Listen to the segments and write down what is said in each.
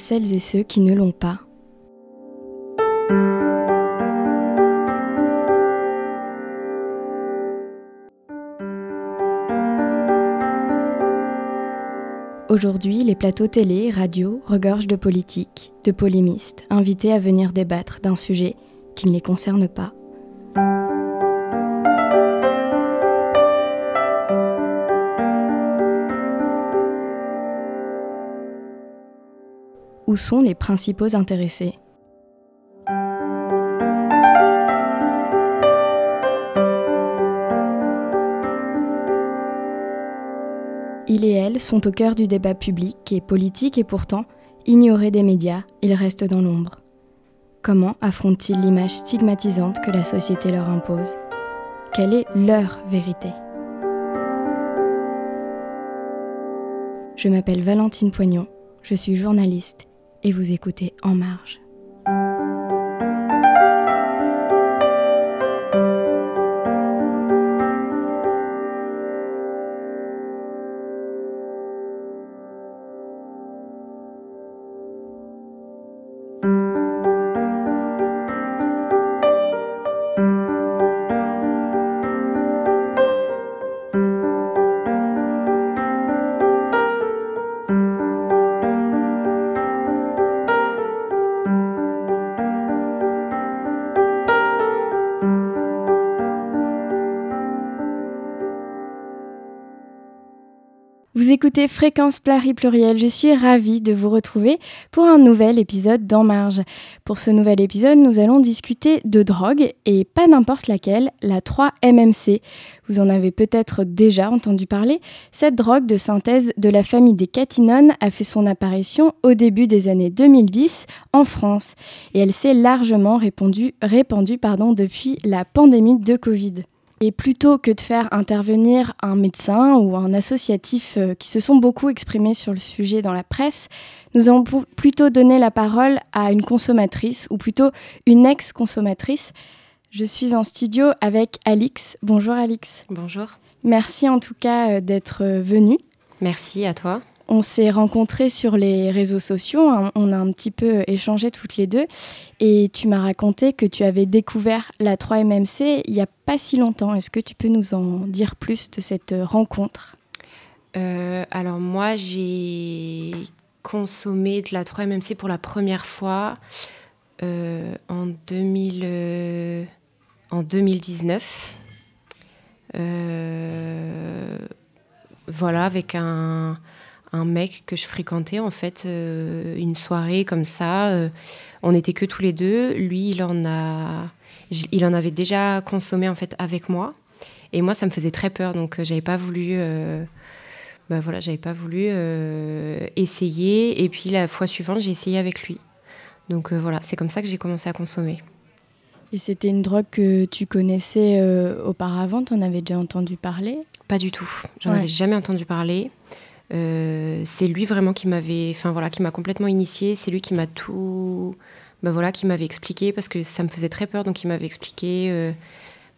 celles et ceux qui ne l'ont pas. Aujourd'hui, les plateaux télé, radio regorgent de politiques, de polémistes, invités à venir débattre d'un sujet qui ne les concerne pas. Sont les principaux intéressés. Il et elle sont au cœur du débat public et politique et pourtant, ignorés des médias, ils restent dans l'ombre. Comment affrontent-ils l'image stigmatisante que la société leur impose? Quelle est leur vérité? Je m'appelle Valentine Poignon, je suis journaliste et vous écoutez En Marge. Écoutez Fréquence Pluriel. Je suis ravie de vous retrouver pour un nouvel épisode d'En Marge. Pour ce nouvel épisode, nous allons discuter de drogue et pas n'importe laquelle, la 3-MMC. Vous en avez peut-être déjà entendu parler. Cette drogue de synthèse de la famille des catinones a fait son apparition au début des années 2010 en France et elle s'est largement répandue, depuis la pandémie de Covid. Et plutôt que de faire intervenir un médecin ou un associatif euh, qui se sont beaucoup exprimés sur le sujet dans la presse, nous allons plutôt donner la parole à une consommatrice, ou plutôt une ex-consommatrice. Je suis en studio avec Alix. Bonjour Alix. Bonjour. Merci en tout cas euh, d'être euh, venue. Merci à toi. On s'est rencontrés sur les réseaux sociaux, hein. on a un petit peu échangé toutes les deux et tu m'as raconté que tu avais découvert la 3MMC il n'y a pas si longtemps. Est-ce que tu peux nous en dire plus de cette rencontre? Euh, Alors moi j'ai consommé de la 3MMC pour la première fois euh, en, 2000, euh, en 2019. voilà, avec un, un mec que je fréquentais en fait euh, une soirée comme ça. Euh, on n'était que tous les deux. Lui, il en a, il en avait déjà consommé en fait avec moi. Et moi, ça me faisait très peur, donc euh, j'avais pas voulu. bah voilà, j'avais pas voulu essayer. Et puis la fois suivante, j'ai essayé avec lui. Donc voilà, c'est comme ça que j'ai commencé à consommer. Et c'était une drogue que tu connaissais auparavant? Tu en avais déjà entendu parler? Pas du tout. J'en avais jamais entendu parler. Euh, c'est lui vraiment qui m'avait, enfin voilà, qui m'a complètement initié. C'est lui qui m'a tout, ben voilà, qui m'avait expliqué parce que ça me faisait très peur, donc il m'avait expliqué, euh,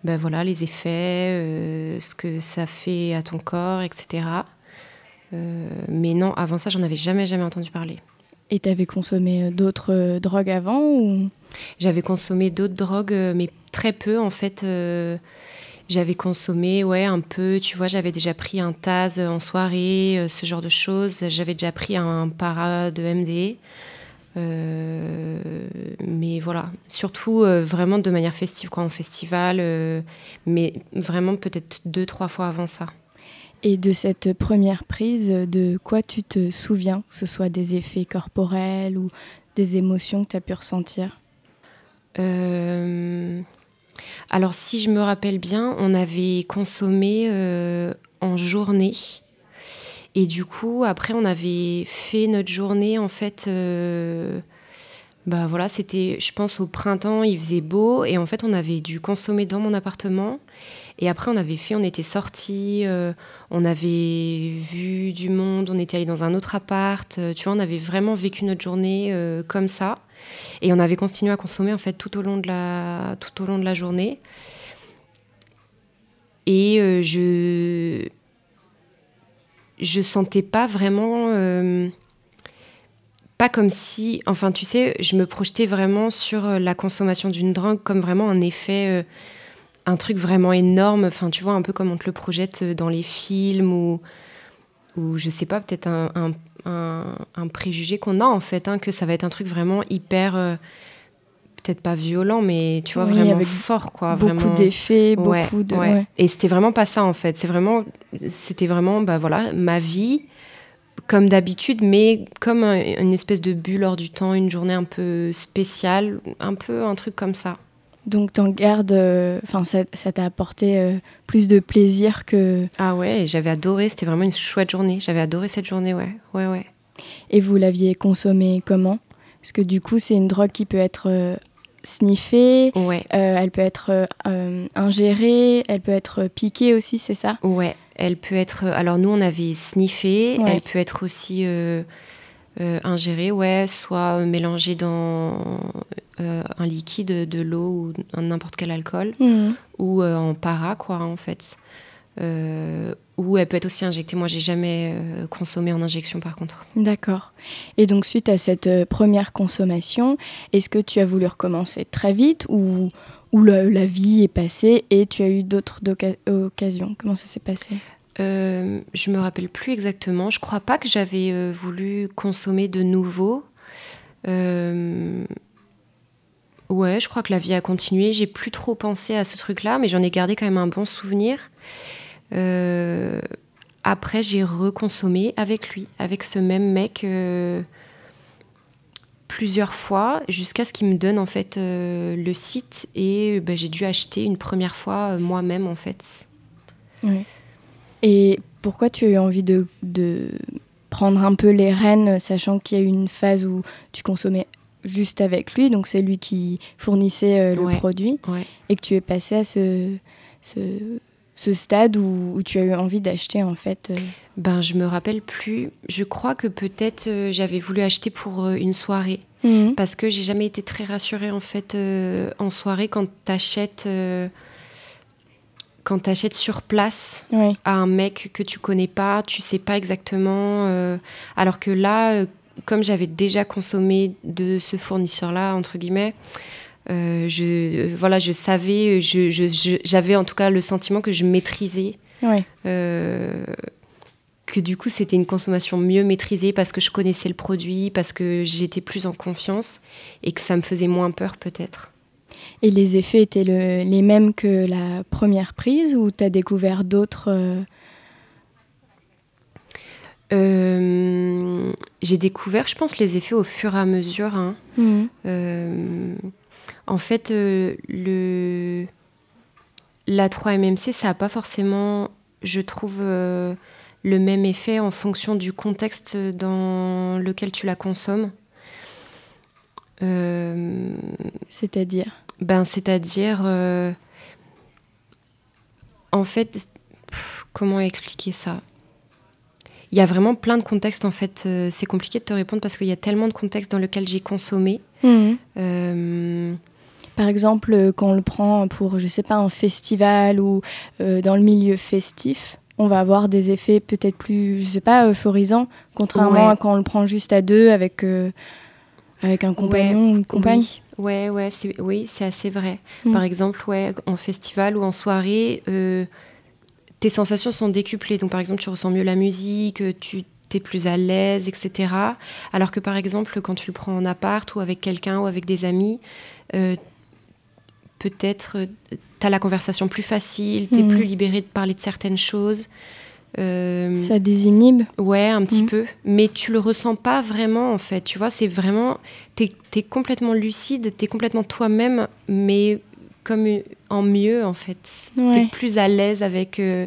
ben voilà, les effets, euh, ce que ça fait à ton corps, etc. mais non, avant ça, j'en avais jamais jamais entendu parler. Et tu avais consommé d'autres drogues avant ou? J'avais consommé d'autres drogues, mais très peu en fait. J'avais consommé, ouais, un peu, tu vois, j'avais déjà pris un Taz en soirée, euh, ce genre de choses. J'avais déjà pris un para de MD. Euh, mais voilà, surtout euh, vraiment de manière festive, quoi, en festival, mais vraiment peut-être deux, trois fois avant ça. Et de cette première prise, de quoi tu te souviens, que ce soit des effets corporels ou des émotions que tu as pu ressentir? Alors si je me rappelle bien, on avait consommé euh, en journée. Et du coup, après, on avait fait notre journée, en fait, euh, bah voilà, c'était, je pense, au printemps, il faisait beau, et en fait, on avait dû consommer dans mon appartement. Et après, on avait fait, on était sortis, euh, on avait vu du monde, on était allé dans un autre appart, tu vois, on avait vraiment vécu notre journée comme ça. Et on avait continué à consommer en fait tout au long de la, tout au long de la journée. Et euh, je je sentais pas vraiment euh, pas comme si, enfin, tu sais, je me projetais vraiment sur euh, la consommation d'une drogue comme vraiment un effet, un truc vraiment énorme. Enfin, tu vois, un peu comme on te le projette dans les films ou, ou je sais pas, peut-être un, un, préjugé qu'on a en fait, hein, que ça va être un truc vraiment hyper. peut-être pas violent, mais tu vois, vraiment fort, quoi. Beaucoup d'effets, beaucoup de. Et c'était vraiment pas ça, en fait. C'est vraiment, c'était vraiment, bah voilà, ma vie, comme d'habitude, mais comme une espèce de bulle hors du temps, une journée un peu spéciale, un peu un truc comme ça. Donc t'en gardes, euh, enfin ça t'a apporté euh, plus de plaisir que. Ah ouais, j'avais adoré, c'était vraiment une chouette journée. J'avais adoré cette journée, ouais, ouais, ouais. Et vous l'aviez consommée comment? Parce que du coup c'est une drogue qui peut être euh, sniffée, ouais. elle peut être ingérée, elle peut être piquée aussi, c'est ça? Ouais, elle peut être. Alors, nous, on avait sniffé. Elle peut être aussi euh, ingérée, ouais, soit mélangée dans euh, un liquide, de l'eau ou n'importe quel alcool, mhm. ou en para, quoi, en fait. ou elle peut être aussi injectée. Moi, j'ai jamais consommé en injection, par contre. D'accord. Et donc, suite à cette première consommation, est-ce que tu as voulu recommencer très vite ou où la, vie est passée et tu as eu d'autres occasions? Comment ça s'est passé? Euh, Je me rappelle plus exactement. Je crois pas que j'avais euh, voulu consommer de nouveau. Euh, ouais, je crois que la vie a continué. J'ai plus trop pensé à ce truc-là, mais j'en ai gardé quand même un bon souvenir. Euh, après, j'ai reconsommé avec lui, avec ce même mec plusieurs fois jusqu'à ce qu'il me donne en fait euh, le site et bah, j'ai dû acheter une première fois euh, moi-même en fait. Et pourquoi tu as eu envie de prendre un peu les rênes, sachant qu'il y a eu une phase où tu consommais juste avec lui, donc c'est lui qui fournissait euh, le produit, et que tu es passé à ce, ce, ce stade où, où, tu as eu envie d'acheter en fait ben, je me rappelle plus. Je crois que peut-être euh, j'avais voulu acheter pour euh, une soirée. Mhm. Parce que j'ai jamais été très rassurée en fait euh, en soirée quand tu achètes quand achètes sur place à un mec que tu connais pas, tu sais pas exactement. alors que là, comme j'avais déjà consommé de ce fournisseur-là entre guillemets, je voilà, je savais, j'avais je, en tout cas le sentiment que je maîtrisais. Ouais que du coup c'était une consommation mieux maîtrisée parce que je connaissais le produit, parce que j'étais plus en confiance et que ça me faisait moins peur peut-être. Et les effets étaient les mêmes que la première prise ou tu as découvert d'autres euh euh, J'ai découvert, je pense, les effets au fur et à mesure. Hein. Mmh. Euh, en fait, le, la 3-MMC, ça n'a pas forcément, je trouve le même effet en fonction du contexte dans lequel tu la consommes. Euh, c'est-à-dire? Ben, c'est-à-dire, euh, en fait, comment expliquer ça? Il y a vraiment plein de contextes. En fait, euh, c'est compliqué de te répondre parce qu'il y a tellement de contextes dans lesquels j'ai consommé. Mmh. Par exemple, quand on le prend pour, je sais pas, un festival ou dans le milieu festif, on va avoir des effets peut-être plus, je sais pas, euphorisants, contrairement à quand on le prend juste à deux avec, euh, avec un compagnon ou une compagne. Oui. Ouais, ouais, c'est, oui, c'est assez vrai. Mm. Par exemple, ouais, en festival ou en soirée, euh, tes sensations sont décuplées. Donc, par exemple, tu ressens mieux la musique, tu es plus à l'aise, etc. Alors que, par exemple, quand tu le prends en appart ou avec quelqu'un ou avec des amis, euh, peut-être euh, tu as la conversation plus facile, tu es mhm. plus libéré de parler de certaines choses. Euh, ça désinhibe Ouais, un petit mhm. peu. Mais tu le ressens pas vraiment, en fait. Tu vois, c'est vraiment. Tu es, complètement lucide, tu es complètement toi-même, mais comme en mieux, en fait. Tu es plus à l'aise avec, euh,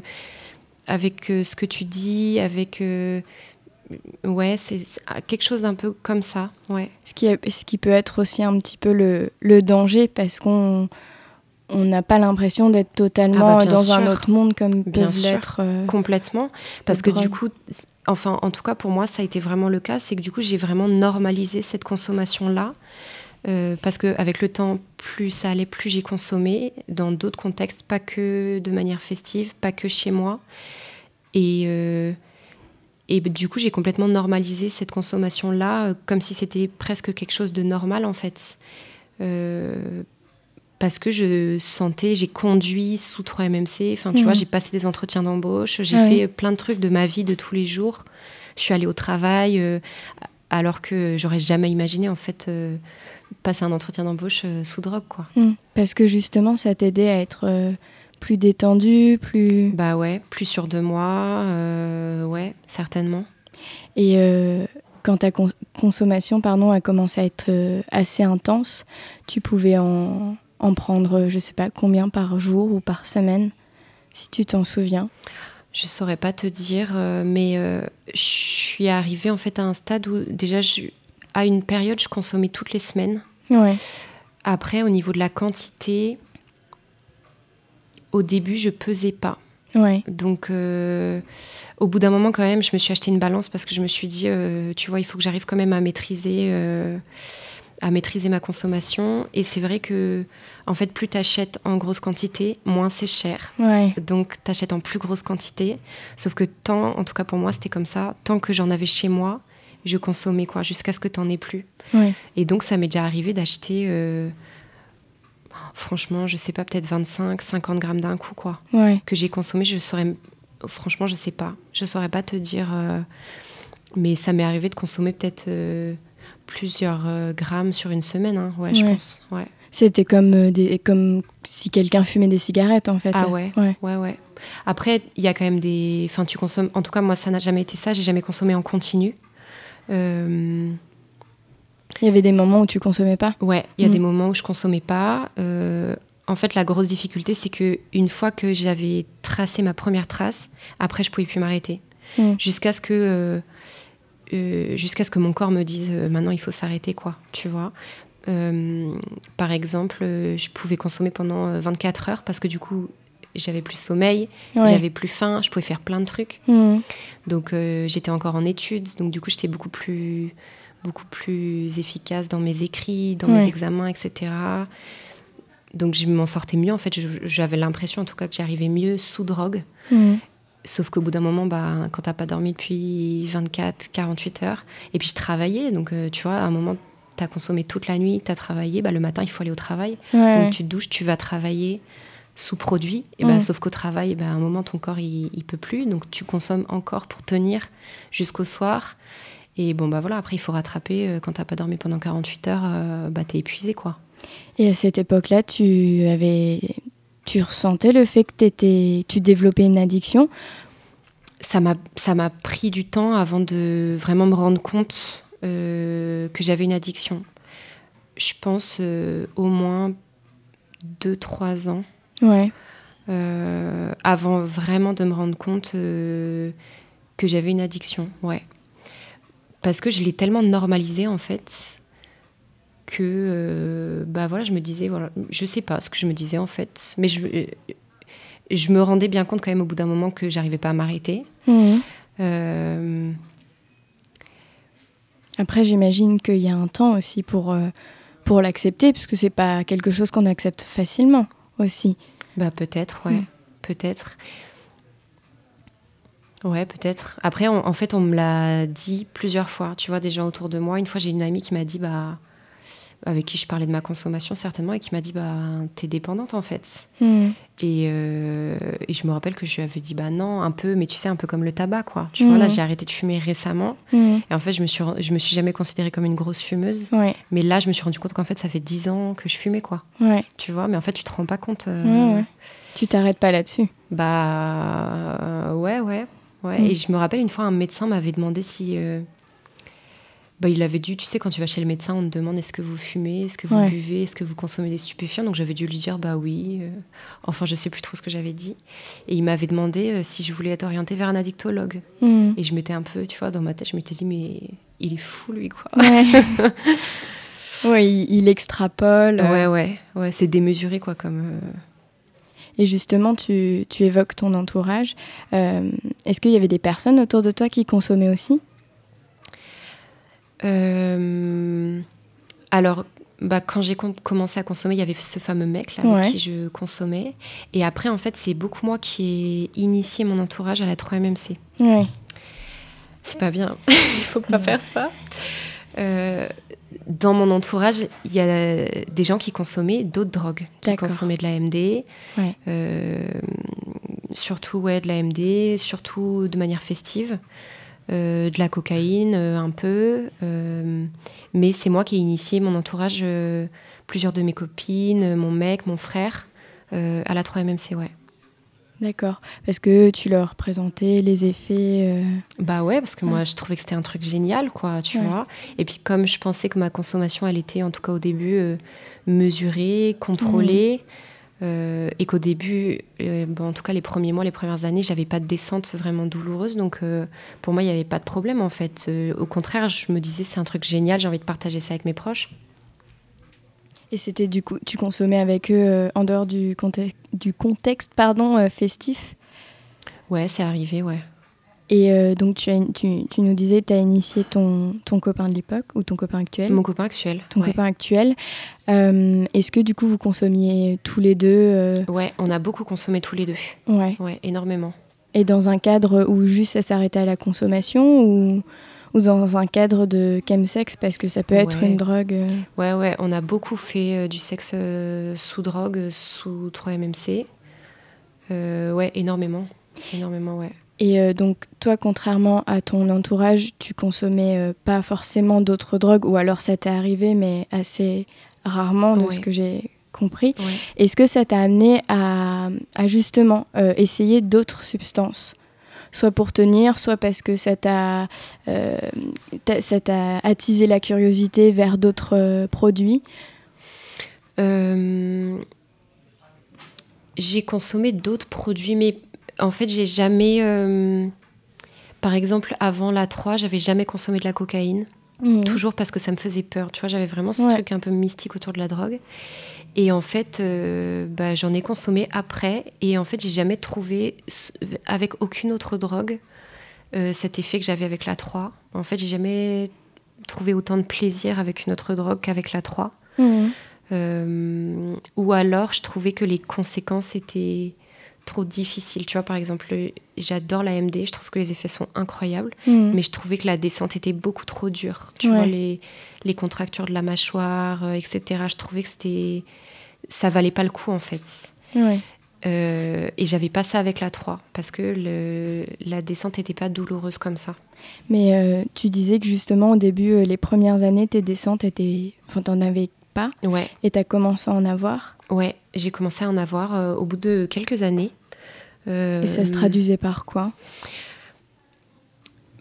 avec ce que tu dis, avec. Ouais, c'est quelque chose d'un peu comme ça, ouais. Ce qui, ce qui peut être aussi un petit peu le, le danger parce qu'on on n'a pas l'impression d'être totalement ah bah, dans un autre monde comme bien peuvent l'être. Euh, complètement. Parce que du coup, enfin, en tout cas pour moi, ça a été vraiment le cas, c'est que du coup, j'ai vraiment normalisé cette consommation-là. Euh, parce qu'avec le temps, plus ça allait, plus j'ai consommé dans d'autres contextes, pas que de manière festive, pas que chez moi. Et, euh, et du coup, j'ai complètement normalisé cette consommation-là, euh, comme si c'était presque quelque chose de normal, en fait. Euh, parce que je sentais, j'ai conduit sous 3MMC, enfin, tu Mhm. vois, j'ai passé des entretiens d'embauche, j'ai Ah fait oui. plein de trucs de ma vie de tous les jours. Je suis allée au travail, alors que j'aurais jamais imaginé, en fait, euh, passer un entretien d'embauche euh, sous drogue, quoi. Mm. Parce que justement, ça t'aidait à être euh, plus détendu, plus... Bah ouais, plus sûr de moi, ouais, certainement. Et quand ta cons- consommation pardon, a commencé à être assez intense, tu pouvais en, en prendre, je sais pas, combien par jour ou par semaine, si tu t'en souviens? Je saurais pas te dire, euh, mais euh, je suis arrivée en fait à un stade où déjà, je- à une période, je consommais toutes les semaines. Ouais, Après, au niveau de la quantité, au début, je pesais pas. ouais, Donc, euh, au bout d'un moment, quand même, je me suis acheté une balance parce que je me suis dit, tu vois, il faut que j'arrive quand même à maîtriser, à maîtriser ma consommation. Et c'est vrai que, en fait, plus tu achètes en grosse quantité, moins c'est cher. ouais, Donc, tu achètes en plus grosse quantité. Sauf que tant, en tout cas pour moi, c'était comme ça, tant que j'en avais chez moi, je consommais, quoi, jusqu'à ce que tu n'en aies plus. ouais. Et donc, ça m'est déjà arrivé d'acheter, euh, franchement, je sais pas, peut-être 25, 50 grammes d'un coup, quoi. ouais. Que j'ai consommé, je saurais, franchement, je sais pas. Je saurais pas te dire, euh, mais ça m'est arrivé de consommer peut-être euh, plusieurs euh, grammes sur une semaine, hein. ouais, je pense. Ouais. C'était comme, euh, des, comme si quelqu'un fumait des cigarettes en fait. Ah ouais, Ouais, ouais, ouais. Après, il y a quand même des. Enfin, tu consommes. En tout cas, moi, ça n'a jamais été ça. J'ai jamais consommé en continu. Euh, Il y avait des moments où tu consommais pas? Ouais, il y a Mm. des moments où je consommais pas. Euh, en fait, la grosse difficulté, c'est que une fois que j'avais tracé ma première trace, après, je pouvais plus m'arrêter. Mm. Jusqu'à ce que. euh, euh, jusqu'à ce que mon corps me dise euh, maintenant il faut s'arrêter quoi tu vois Euh, par exemple je pouvais consommer pendant euh, 24 heures parce que du coup j'avais plus sommeil Ouais. j'avais plus faim je pouvais faire plein de trucs Mm. donc j'étais encore en études, donc du coup j'étais beaucoup plus, beaucoup plus efficace dans mes écrits, dans Ouais. mes examens, etc. Donc je m'en sortais mieux en fait. J'avais l'impression en tout cas que j'arrivais mieux sous drogue. Mm. Sauf qu'au bout d'un moment, bah, quand t'as pas dormi depuis 24, 48 heures, et puis je travaillais, donc euh, tu vois, à un moment t'as consommé toute la nuit, t'as travaillé, bah, le matin il faut aller au travail. Ouais, Donc tu te douches, tu vas travailler sous produit. Et Mm. bah, sauf qu'au travail, bah, à un moment, ton corps, il, il peut plus. Donc tu consommes encore pour tenir jusqu'au soir. Et bon, bah voilà, après, il faut rattraper. euh, Quand t'as pas dormi pendant 48 heures, euh, bah, t'es épuisé, quoi. Et à cette époque-là, tu avais, tu ressentais le fait que t'étais, tu développais une addiction? Ça m'a pris du temps avant de vraiment me rendre compte euh, que j'avais une addiction. Je pense euh, au moins 2-3 ans. Ouais, euh, avant vraiment de me rendre compte que j'avais une addiction, ouais. Parce que je l'ai tellement normalisé en fait que euh, bah voilà, je me disais voilà, je sais pas ce que je me disais en fait, mais je euh, je me rendais bien compte quand même au bout d'un moment que j'arrivais pas à m'arrêter. Mhm. Euh, Après, j'imagine qu'il y a un temps aussi pour, pour l'accepter, puisque c'est pas quelque chose qu'on accepte facilement aussi. Bah peut-être, ouais, Mm. peut-être. Ouais, peut-être. Après, on- en fait, on me l'a dit plusieurs fois. Tu vois, des gens autour de moi. Une fois, j'ai une amie qui m'a dit, bah, avec qui je parlais de ma consommation certainement, et qui m'a dit, bah, t'es dépendante en fait. Et, euh, et je me rappelle que je lui avais dit, bah non, un peu, mais tu sais, un peu comme le tabac, quoi. Tu vois, là, Mhm. j'ai arrêté de fumer récemment, Mhm. et en fait, je me suis, je me suis jamais considérée comme une grosse fumeuse. Ouais, Mais là, je me suis rendu compte qu'en fait, ça fait 10 ans que je fumais, quoi. ouais, Tu vois, mais en fait, tu te rends pas compte. euh, ouais. Tu t'arrêtes pas là-dessus. bah euh, ouais, ouais, ouais. Et je me rappelle une fois, un médecin m'avait demandé si. Bah, il avait dû, tu sais, quand tu vas chez le médecin, on te demande est-ce que vous fumez, est-ce que vous Ouais. buvez, est-ce que vous consommez des stupéfiants? Donc j'avais dû lui dire bah oui. euh, enfin, je sais plus trop ce que j'avais dit. Et il m'avait demandé euh, si je voulais être orientée vers un addictologue. Mhm. Et je m'étais un peu, tu vois, dans ma tête, je m'étais dit mais il est fou lui quoi. Ouais. ouais, il, il extrapole. euh, Ouais, ouais, ouais, c'est démesuré quoi comme. Et justement, tu, tu évoques ton entourage. Est-ce qu'il y avait des personnes autour de toi qui consommaient aussi? Euh, alors, bah, quand j'ai com- commencé à consommer, il y avait ce fameux mec là, Ouais. avec qui je consommais. Et après, en fait, c'est beaucoup moi qui ai initié mon entourage à la 3MMC. Ouais. c'est pas bien. Il faut pas faire ça. Euh, dans mon entourage, il y a des gens qui consommaient d'autres drogues, qui consommaient de la MD, euh, surtout ouais, de la MD, surtout de manière festive, euh, de la cocaïne un peu. mais c'est moi qui ai initié mon entourage, plusieurs de mes copines, mon mec, mon frère, à la 3MMC, ouais. D'accord. Parce que tu leur présentais les effets. Euh, bah ouais, parce que moi je trouvais que c'était un truc génial, quoi, tu vois. Et puis comme je pensais que ma consommation, elle était en tout cas au début euh, mesurée, contrôlée, euh, et qu'au début, bon, en tout cas les premiers mois, les premières années, j'avais pas de descente vraiment douloureuse, donc pour moi il n'y avait pas de problème en fait. au contraire, je me disais c'est un truc génial, j'ai envie de partager ça avec mes proches. Et c'était du coup, tu consommais avec eux euh, en dehors du, du contexte pardon, euh, festif? Ouais, c'est arrivé, ouais. Et euh, donc, tu, as, tu, tu, nous disais, tu as initié ton, ton copain de l'époque ou ton copain actuel? Mon copain actuel. Ton copain actuel. Est-ce que du coup, vous consommiez tous les deux Ouais, on a beaucoup consommé tous les deux. Ouais. Ouais, énormément. Et dans un cadre où juste ça s'arrêtait à la consommation ou ou dans un cadre de chemsex? Parce que ça peut être une drogue. Euh. Ouais, ouais, on a beaucoup fait euh, du sexe euh, sous drogue, sous 3-MMC. ouais, énormément. Énormément, ouais. Et donc, toi, contrairement à ton entourage, tu consommais pas forcément d'autres drogues, ou alors ça t'est arrivé, mais assez rarement de ce que j'ai compris. Est-ce que ça t'a amené à, à justement essayer d'autres substances? Soit pour tenir, soit parce que ça t'a euh, attisé la curiosité vers d'autres euh, produits? Euh, J'ai consommé d'autres produits, mais en fait, j'ai jamais. par exemple, avant la 3, j'avais jamais consommé de la cocaïne. Mmh. Toujours parce que ça me faisait peur. Tu vois, j'avais vraiment ce truc un peu mystique autour de la drogue. Et en fait, euh, bah, j'en ai consommé après. Et en fait, j'ai jamais trouvé, avec aucune autre drogue, euh, cet effet que j'avais avec la 3. En fait, j'ai jamais trouvé autant de plaisir avec une autre drogue qu'avec la 3. Mmh. Euh, ou alors, je trouvais que les conséquences étaient trop difficiles. Tu vois, par exemple, j'adore la MD, je trouve que les effets sont incroyables, mmh. mais je trouvais que la descente était beaucoup trop dure. Tu vois, les, les contractures de la mâchoire, etc. Je trouvais que c'était ça valait pas le coup en fait. Euh, et j'avais pas ça avec la 3 parce que le, la descente n'était pas douloureuse comme ça. Mais euh, tu disais que justement au début, euh, les premières années, tes descentes étaient. Enfin, t'en avais pas. Ouais. Et t'as commencé à en avoir. Ouais, j'ai commencé à en avoir au bout de quelques années. Et ça se traduisait par quoi?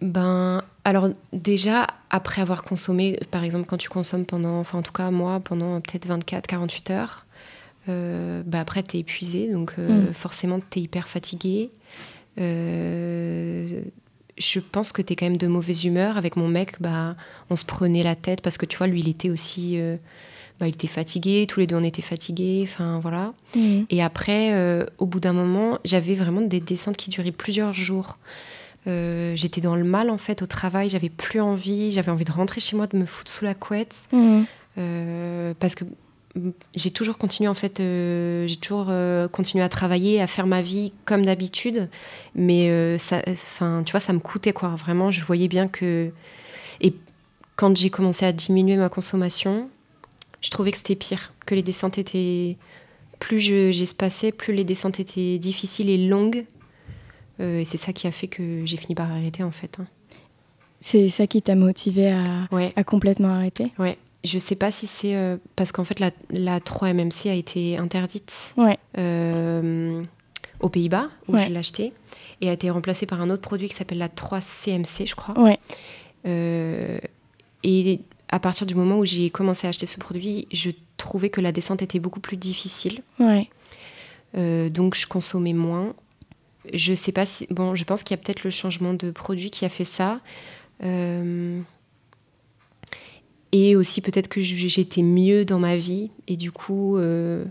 Ben, alors déjà, après avoir consommé, par exemple, quand tu consommes pendant, enfin en tout cas moi, pendant peut-être 24-48 heures, euh, bah après, tu es épuisé, donc euh, mm. forcément, tu es hyper fatigué. Euh, je pense que tu es quand même de mauvaise humeur. Avec mon mec, bah, on se prenait la tête parce que tu vois, lui, il était aussi. Bah, il était fatigué, tous les deux on était fatigués, enfin voilà. Mm. Et après, au bout d'un moment, j'avais vraiment des descentes qui duraient plusieurs jours. j'étais dans le mal en fait au travail, j'avais plus envie, j'avais envie de rentrer chez moi, de me foutre sous la couette. Mm. parce que j'ai toujours continué en fait, euh, j'ai toujours euh, continué à travailler, à faire ma vie comme d'habitude, mais euh, ça, enfin, tu vois, ça me coûtait quoi. Vraiment, je voyais bien que et quand j'ai commencé à diminuer ma consommation, je trouvais que c'était pire, que les descentes étaient plus j'espacais, plus les descentes étaient difficiles et longues. et c'est ça qui a fait que j'ai fini par arrêter en fait. Hein. C'est ça qui t'a motivé à, à complètement arrêter? Ouais, je sais pas si c'est euh, parce qu'en fait la, la 3MMC a été interdite euh, aux Pays-Bas où je l'ai acheté et a été remplacée par un autre produit qui s'appelle la 3CMC, je crois. Euh, et à partir du moment où j'ai commencé à acheter ce produit, je trouvais que la descente était beaucoup plus difficile. donc je consommais moins. Je sais pas si bon, je pense qu'il y a peut-être le changement de produit qui a fait ça. Et aussi peut-être que j'étais mieux dans ma vie. Et du coup, euh,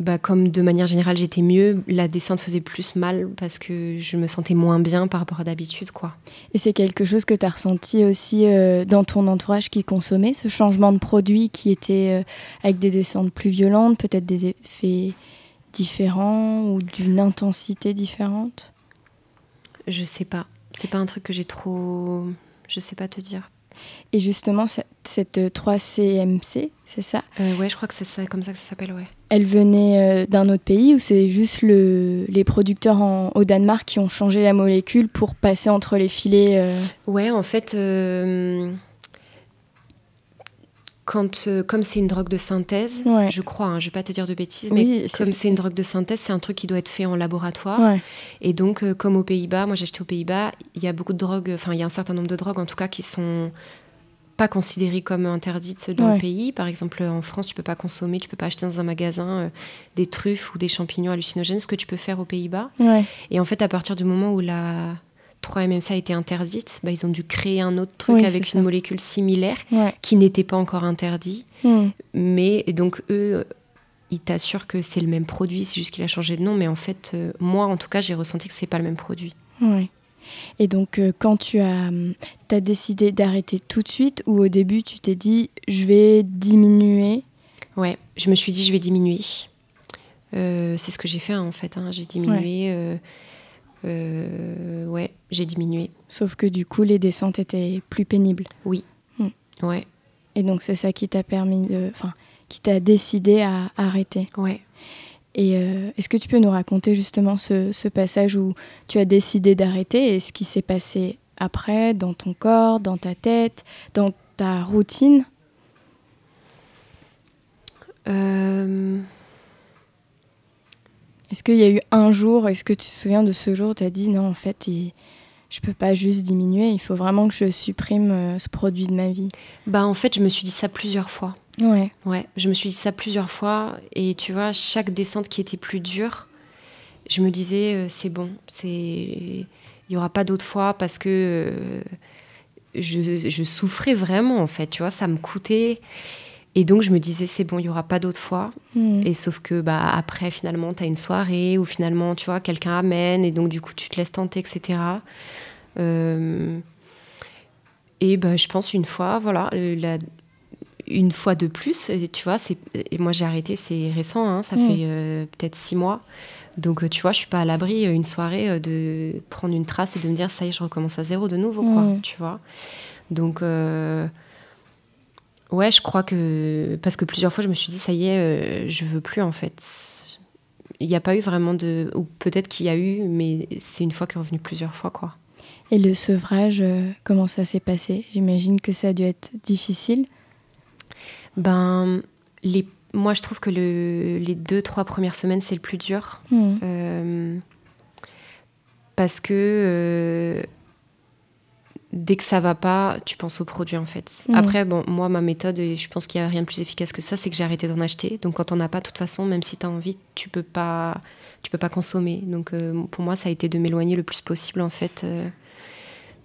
bah, comme de manière générale j'étais mieux, la descente faisait plus mal parce que je me sentais moins bien par rapport à d'habitude. quoi. Et c'est quelque chose que tu as ressenti aussi euh, dans ton entourage qui consommait, ce changement de produit qui était euh, avec des descentes plus violentes, peut-être des effets différents ou d'une intensité différente? Je sais pas. C'est pas un truc que j'ai trop. Je sais pas te dire. Et justement, cette 3CMC, c'est ça? Euh, Ouais, je crois que c'est ça, comme ça que ça s'appelle, ouais. Elle venait euh, d'un autre pays ou c'est juste le, les producteurs en, au Danemark qui ont changé la molécule pour passer entre les filets euh Ouais, en fait, quand, comme c'est une drogue de synthèse, je crois, hein, je vais pas te dire de bêtises, mais comme c'est une drogue de synthèse, c'est un truc qui doit être fait en laboratoire. Et donc, comme aux Pays-Bas, moi j'ai acheté aux Pays-Bas, il y a beaucoup de drogues, enfin il y a un certain nombre de drogues en tout cas qui sont pas considérées comme interdites dans le pays. Par exemple, en France, tu peux pas consommer, tu peux pas acheter dans un magasin euh, des truffes ou des champignons hallucinogènes, ce que tu peux faire aux Pays-Bas. Et en fait, à partir du moment où la 3-MMC a été interdite, bah, ils ont dû créer un autre truc avec une molécule similaire qui n'était pas encore interdit. Hmm. Mais donc, eux, ils t'assurent que c'est le même produit, c'est juste qu'il a changé de nom. Mais en fait, euh, moi, en tout cas, j'ai ressenti que c'est pas le même produit. Ouais. Et donc, euh, quand tu as, as décidé d'arrêter tout de suite, ou au début, tu t'es dit, je vais diminuer? Ouais, je me suis dit, je vais diminuer. Euh, c'est ce que j'ai fait, hein, en fait. Hein. J'ai diminué. Euh, ouais, j'ai diminué. Sauf que du coup, les descentes étaient plus pénibles. Oui. Hmm. Ouais. Et donc, c'est ça qui t'a permis de. Enfin, qui t'a décidé à arrêter. Ouais. Et euh, est-ce que tu peux nous raconter justement ce, passage où tu as décidé d'arrêter et ce qui s'est passé après dans ton corps, dans ta tête, dans ta routine? Euh... Est-ce qu'il y a eu un jour, est-ce que tu te souviens de ce jour où tu as dit non, en fait, je je peux pas juste diminuer, il faut vraiment que je supprime euh, ce produit de ma vie? Bah en fait, je me suis dit ça plusieurs fois. Ouais. Ouais, je me suis dit ça plusieurs fois et tu vois, chaque descente qui était plus dure, je me disais euh, c'est bon, c'est il y aura pas d'autres fois parce que euh, je, je, souffrais vraiment en fait, tu vois, ça me coûtait et donc je me disais c'est bon, il y aura pas d'autres fois. Hmm. Et sauf que bah après finalement tu as une soirée où finalement tu vois quelqu'un amène et donc du coup tu te laisses tenter etc. Euh, et bah, je pense une fois, voilà, la, une fois de plus, tu vois, c'est, moi j'ai arrêté, c'est récent, hein, ça hmm. fait euh, peut-être six mois. Donc, tu vois, je suis pas à l'abri euh, une soirée de prendre une trace et de me dire, ça y est, je recommence à zéro de nouveau, quoi, hmm. tu vois. Donc, Ouais, je crois que. Parce que plusieurs fois, je me suis dit, ça y est, euh, je veux plus en fait. Il n'y a pas eu vraiment de. Ou peut-être qu'il y a eu, mais c'est une fois qui est revenu plusieurs fois, quoi. Et le sevrage, euh, comment ça s'est passé? J'imagine que ça a dû être difficile. Ben, les... moi, je trouve que le... les deux, trois premières semaines, c'est le plus dur. Mmh. Euh, parce que dès que ça va pas, tu penses au produit en fait. Mm. Après, bon, moi, ma méthode, et je pense qu'il n'y a rien de plus efficace que ça, c'est que j'ai arrêté d'en acheter. Donc quand on n'a pas, de toute façon, même si tu as envie, tu peux pas, tu peux pas consommer. Donc euh, pour moi, ça a été de m'éloigner le plus possible en fait euh,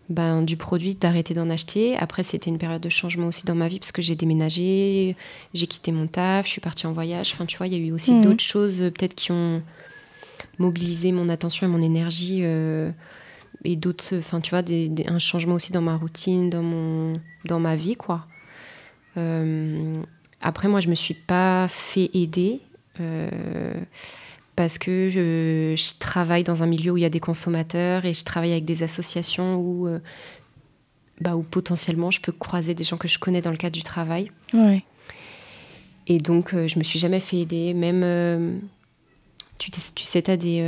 ben, du produit, d'arrêter d'en acheter. Après, c'était une période de changement aussi dans ma vie parce que j'ai déménagé, j'ai quitté mon taf, je suis partie en voyage. Enfin, tu vois, il y a eu aussi mm. d'autres choses euh, peut-être qui ont mobilisé mon attention et mon énergie et d'autres, enfin, tu vois, des, un changement aussi dans ma routine, dans, mon, dans ma vie, quoi. Euh, après, moi, je me suis pas fait aider euh, parce que je, je, travaille dans un milieu où il y a des consommateurs et je travaille avec des associations où, euh, bah, où potentiellement je peux croiser des gens que je connais dans le cadre du travail. Ouais. Et donc, je me suis jamais fait aider. Même, tu, tu sais, tu as des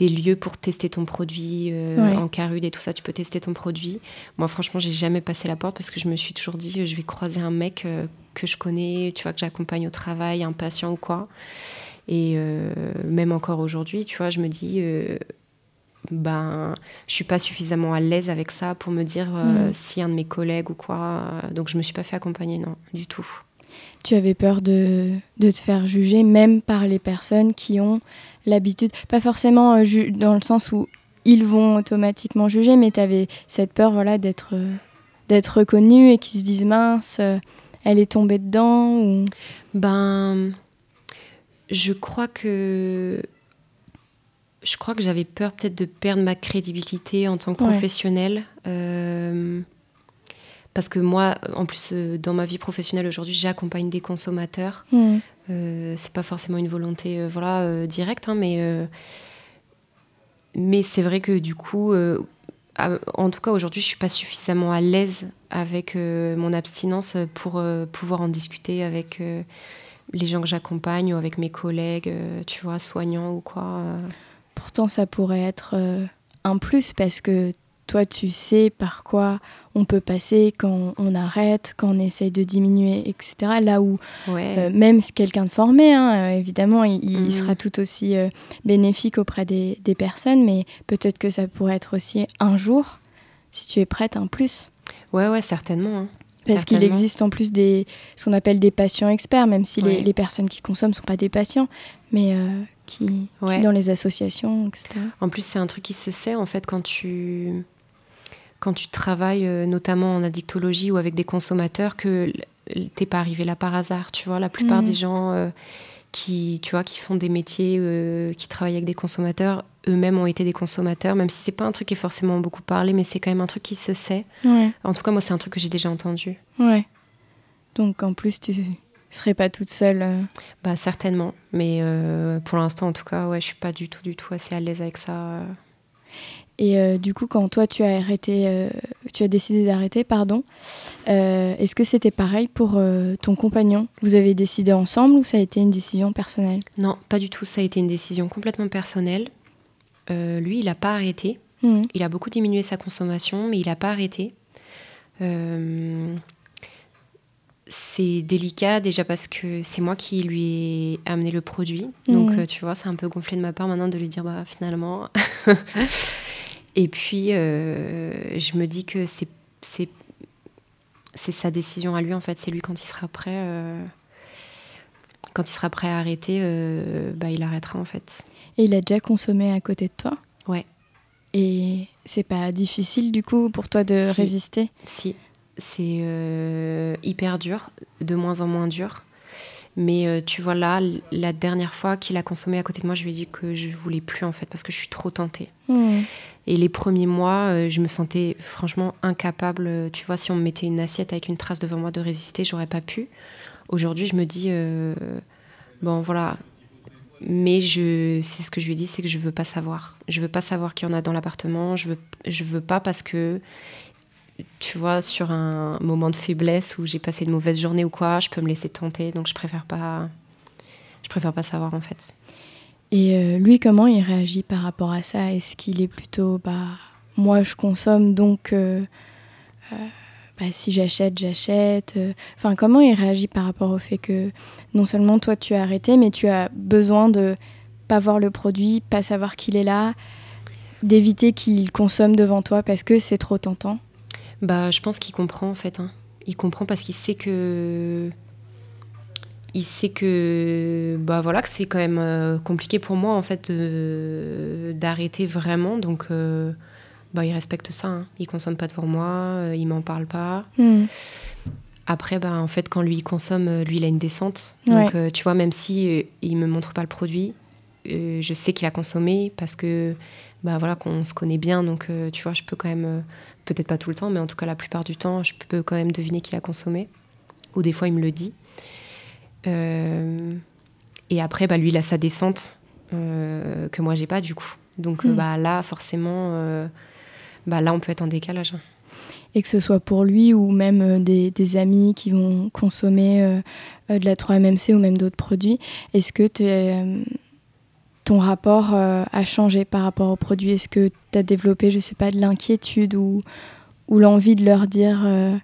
des lieux pour tester ton produit euh, en carude et tout ça, tu peux tester ton produit. Moi, franchement, j'ai jamais passé la porte parce que je me suis toujours dit, je vais croiser un mec euh, que je connais, tu vois, que j'accompagne au travail, un patient ou quoi. Et euh, même encore aujourd'hui, tu vois, je me dis, ben, je suis pas suffisamment à l'aise avec ça pour me dire mm. si un de mes collègues ou quoi. Donc, je me suis pas fait accompagner, non, du tout. Tu avais peur de, de te faire juger, même par les personnes qui ont l'habitude, pas forcément euh, dans le sens où ils vont automatiquement juger, mais tu avais cette peur voilà, d'être euh, d'être reconnue et qu'ils se disent mince, euh, elle est tombée dedans ou... Ben, je crois que je crois que j'avais peur peut-être de perdre ma crédibilité en tant que professionnelle. parce que moi, en plus, dans ma vie professionnelle aujourd'hui, j'accompagne des consommateurs. Mmh. Euh, c'est pas forcément une volonté euh, voilà, euh, directe, hein, mais, mais c'est vrai que du coup, en tout cas aujourd'hui, je suis pas suffisamment à l'aise avec mon abstinence pour pouvoir en discuter avec les gens que j'accompagne ou avec mes collègues, tu vois, soignants ou quoi. Pourtant, ça pourrait être un plus parce que toi, tu sais par quoi on peut passer quand on arrête, quand on essaye de diminuer, etc. Là où euh, même quelqu'un de formé, hein, euh, évidemment, il, mhm. sera tout aussi euh, bénéfique auprès des, personnes, mais peut-être que ça pourrait être aussi un jour, si tu es prête, un plus. Ouais, ouais, certainement. Hein. Parce qu'il existe en plus des, ce qu'on appelle des patients experts, même si les, personnes qui consomment ne sont pas des patients, mais qui, dans les associations, etc. En plus, c'est un truc qui se sait, en fait, quand tu quand tu travailles euh, notamment en addictologie ou avec des consommateurs que t'es pas arrivé là par hasard, tu vois. La plupart des mm. gens euh, qui, tu vois, qui font des métiers, euh, qui travaillent avec des consommateurs, eux-mêmes ont été des consommateurs, même si c'est pas un truc qui est forcément beaucoup parlé, mais c'est quand même un truc qui se sait. En tout cas, moi, c'est un truc que j'ai déjà entendu. Ouais. Donc, en plus, tu serais pas toute seule. Bah, certainement. Mais pour l'instant, en tout cas, ouais, je suis pas du tout, du tout assez à l'aise avec ça. Et euh, du coup, quand toi tu as arrêté, euh, tu as décidé d'arrêter, pardon, euh, est-ce que c'était pareil pour ton compagnon? Vous avez décidé ensemble ou ça a été une décision personnelle? Non, pas du tout. Ça a été une décision complètement personnelle. Lui, il n'a pas arrêté. Mmh. Il a beaucoup diminué sa consommation, mais il n'a pas arrêté. c'est délicat déjà parce que c'est moi qui lui ai amené le produit. Donc, mmh. tu vois, c'est un peu gonflé de ma part maintenant de lui dire, bah, finalement. Et puis, euh, je me dis que c'est, c'est, c'est sa décision à lui, en fait. C'est lui, quand il sera prêt, euh, quand il sera prêt à arrêter, euh, bah, il arrêtera, en fait. Et il a déjà consommé à côté de toi Ouais. Et c'est pas difficile, du coup, pour toi de résister? Si. C'est hyper dur, de moins en moins dur. Mais euh, tu vois, là, la dernière fois qu'il a consommé à côté de moi, je lui ai dit que je voulais plus, en fait, parce que je suis trop tentée. Hmm. Et les premiers mois, euh, je me sentais franchement incapable. Euh, tu vois, si on me mettait une assiette avec une trace devant moi de résister, j'aurais pas pu. Aujourd'hui, je me dis, bon, voilà. Mais je, c'est ce que je lui dit, c'est que je veux pas savoir. Je veux pas savoir qu'il y en a dans l'appartement. Je veux, je veux pas parce que tu vois, sur un moment de faiblesse où j'ai passé une mauvaise journée ou quoi, je peux me laisser tenter. Donc je préfère pas, je préfère pas savoir en fait. Et euh, lui, comment il réagit par rapport à ça? Est-ce qu'il est plutôt, bah, moi je consomme, donc euh, euh, bah, si j'achète, j'achète. Enfin, comment il réagit par rapport au fait que non seulement toi tu as arrêté, mais tu as besoin de pas voir le produit, pas savoir qu'il est là, d'éviter qu'il consomme devant toi parce que c'est trop tentant? Bah, je pense qu'il comprend en fait. Hein. Il comprend parce qu'il sait que il sait que bah voilà que c'est quand même euh, compliqué pour moi en fait d'arrêter vraiment donc euh, bah il respecte ça hein. il consomme pas devant moi euh, il m'en parle pas hmm. après bah en fait quand lui il consomme lui il a une descente donc tu vois même si il me montre pas le produit je sais qu'il a consommé parce que bah voilà qu'on se connaît bien donc tu vois je peux quand même peut-être pas tout le temps, mais en tout cas la plupart du temps, je peux quand même deviner qu'il a consommé. Ou des fois, il me le dit. Euh, et après, bah, lui, il a sa descente euh, que moi, j'ai pas du coup. Donc hmm. bah, là, forcément, euh, bah, là, on peut être en décalage. Et que ce soit pour lui ou même des, des amis qui vont consommer de la 3MMC ou même d'autres produits, est-ce que ton rapport euh, a changé par rapport au produit Est-ce que tu as développé, je sais pas, de l'inquiétude ou, l'envie de leur dire euh,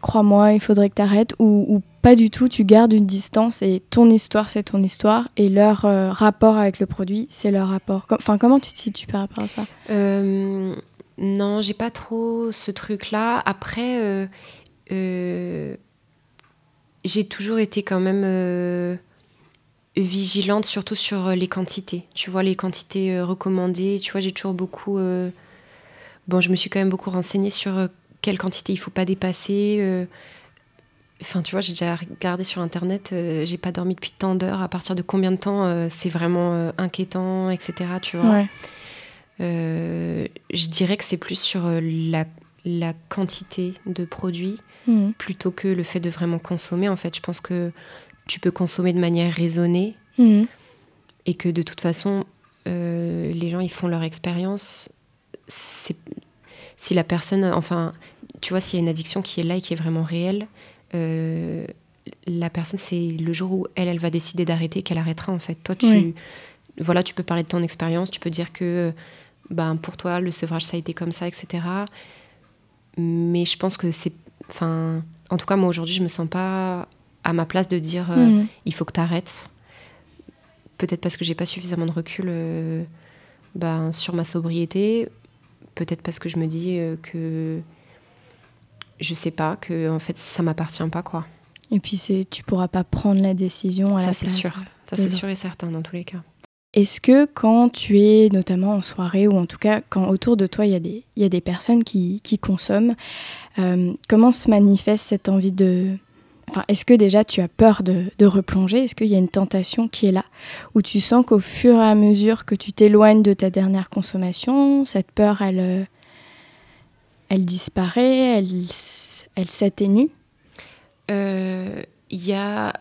crois-moi, il faudrait que tu arrêtes ou, pas du tout, tu gardes une distance et ton histoire, c'est ton histoire et leur euh, rapport avec le produit, c'est leur rapport. Enfin, comment tu te situes par rapport à ça? Non, j'ai pas trop ce truc-là. Après, j'ai toujours été quand même vigilante surtout sur euh, les quantités. Tu vois, les quantités euh, recommandées. Tu vois, j'ai toujours beaucoup. Euh, bon, je me suis quand même beaucoup renseignée sur quelle quantité il faut pas dépasser. Enfin, tu vois, j'ai déjà regardé sur internet. j'ai pas dormi depuis tant d'heures. À partir de combien de temps c'est vraiment inquiétant, etc. Tu vois. je dirais que c'est plus sur la, la, quantité de produits mmh. plutôt que le fait de vraiment consommer. En fait, je pense que tu peux consommer de manière raisonnée mhm. et que de toute façon, euh, les gens ils font leur expérience. Si la personne, enfin, tu vois, s'il y a une addiction qui est là et qui est vraiment réelle, euh, la personne, c'est le jour où elle, elle va décider d'arrêter qu'elle arrêtera en fait. Toi, tu, voilà, tu peux parler de ton expérience, tu peux dire que ben, pour toi, le sevrage, ça a été comme ça, etc. Mais je pense que c'est. Enfin, en tout cas, moi aujourd'hui, je me sens pas à ma place de dire euh, mhm. il faut que tu arrêtes. Peut-être parce que j'ai pas suffisamment de recul euh, ben, sur ma sobriété. Peut-être parce que je me dis euh, que je sais pas, que en fait ça m'appartient pas quoi. Et puis c'est tu pourras pas prendre la décision à ça, la c'est sûr. Ça c'est sûr et certain dans tous les cas. Est-ce que quand tu es notamment en soirée ou en tout cas quand autour de toi il y a des, y a des personnes qui, qui consomment, euh, comment se manifeste cette envie de... Enfin, est-ce que déjà tu as peur de, replonger? Est-ce qu'il y a une tentation qui est là? Ou tu sens qu'au fur et à mesure que tu t'éloignes de ta dernière consommation, cette peur, elle, euh, elle disparaît, elle, elle s'atténue? Euh, Il y a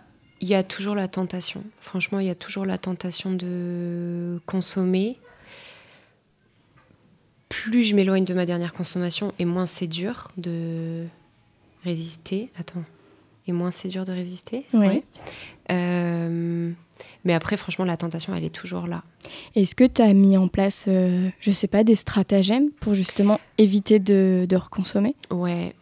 y a toujours la tentation. Franchement, il y a toujours la tentation de consommer. Plus je m'éloigne de ma dernière consommation, et moins c'est dur de résister. Attends. Et moins c'est dur de résister. Oui. Euh, mais après, franchement, la tentation, elle est toujours là. Est-ce que tu as mis en place, je euh, je sais pas, des stratagèmes pour justement éviter de, de reconsommer? Ouais.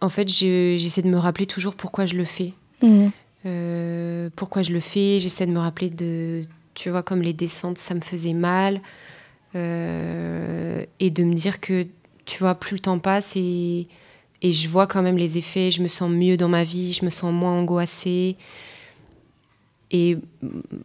En fait, j'essaie de me rappeler toujours pourquoi je le fais. Mmh. Euh, pourquoi je le fais. J'essaie de me rappeler de, tu vois, comme les descentes, ça me faisait mal. Euh, et de me dire que, tu vois, plus le temps passe et, et je vois quand même les effets, je me sens mieux dans ma vie, je me sens moins angoissée. Et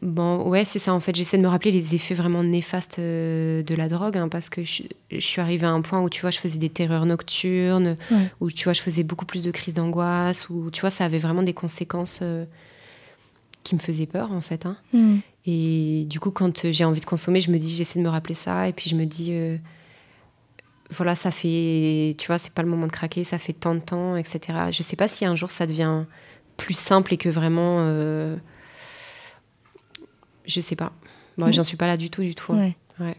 bon, ouais, c'est ça en fait. J'essaie de me rappeler les effets vraiment néfastes euh, de la drogue, hein, parce que je, suis arrivée à un point où tu vois, je faisais des terreurs nocturnes, où tu vois, je faisais beaucoup plus de crises d'angoisse, où tu vois, ça avait vraiment des conséquences euh, qui me faisaient peur en fait. Hein. Mm. Et du coup, quand j'ai envie de consommer, je me dis, j'essaie de me rappeler ça, et puis je me dis, euh, voilà, ça fait, tu vois, c'est pas le moment de craquer, ça fait tant de temps, etc. Je sais pas si un jour ça devient plus simple et que vraiment je sais pas. Moi, j'en suis pas là du tout, du tout. Hein. Ouais.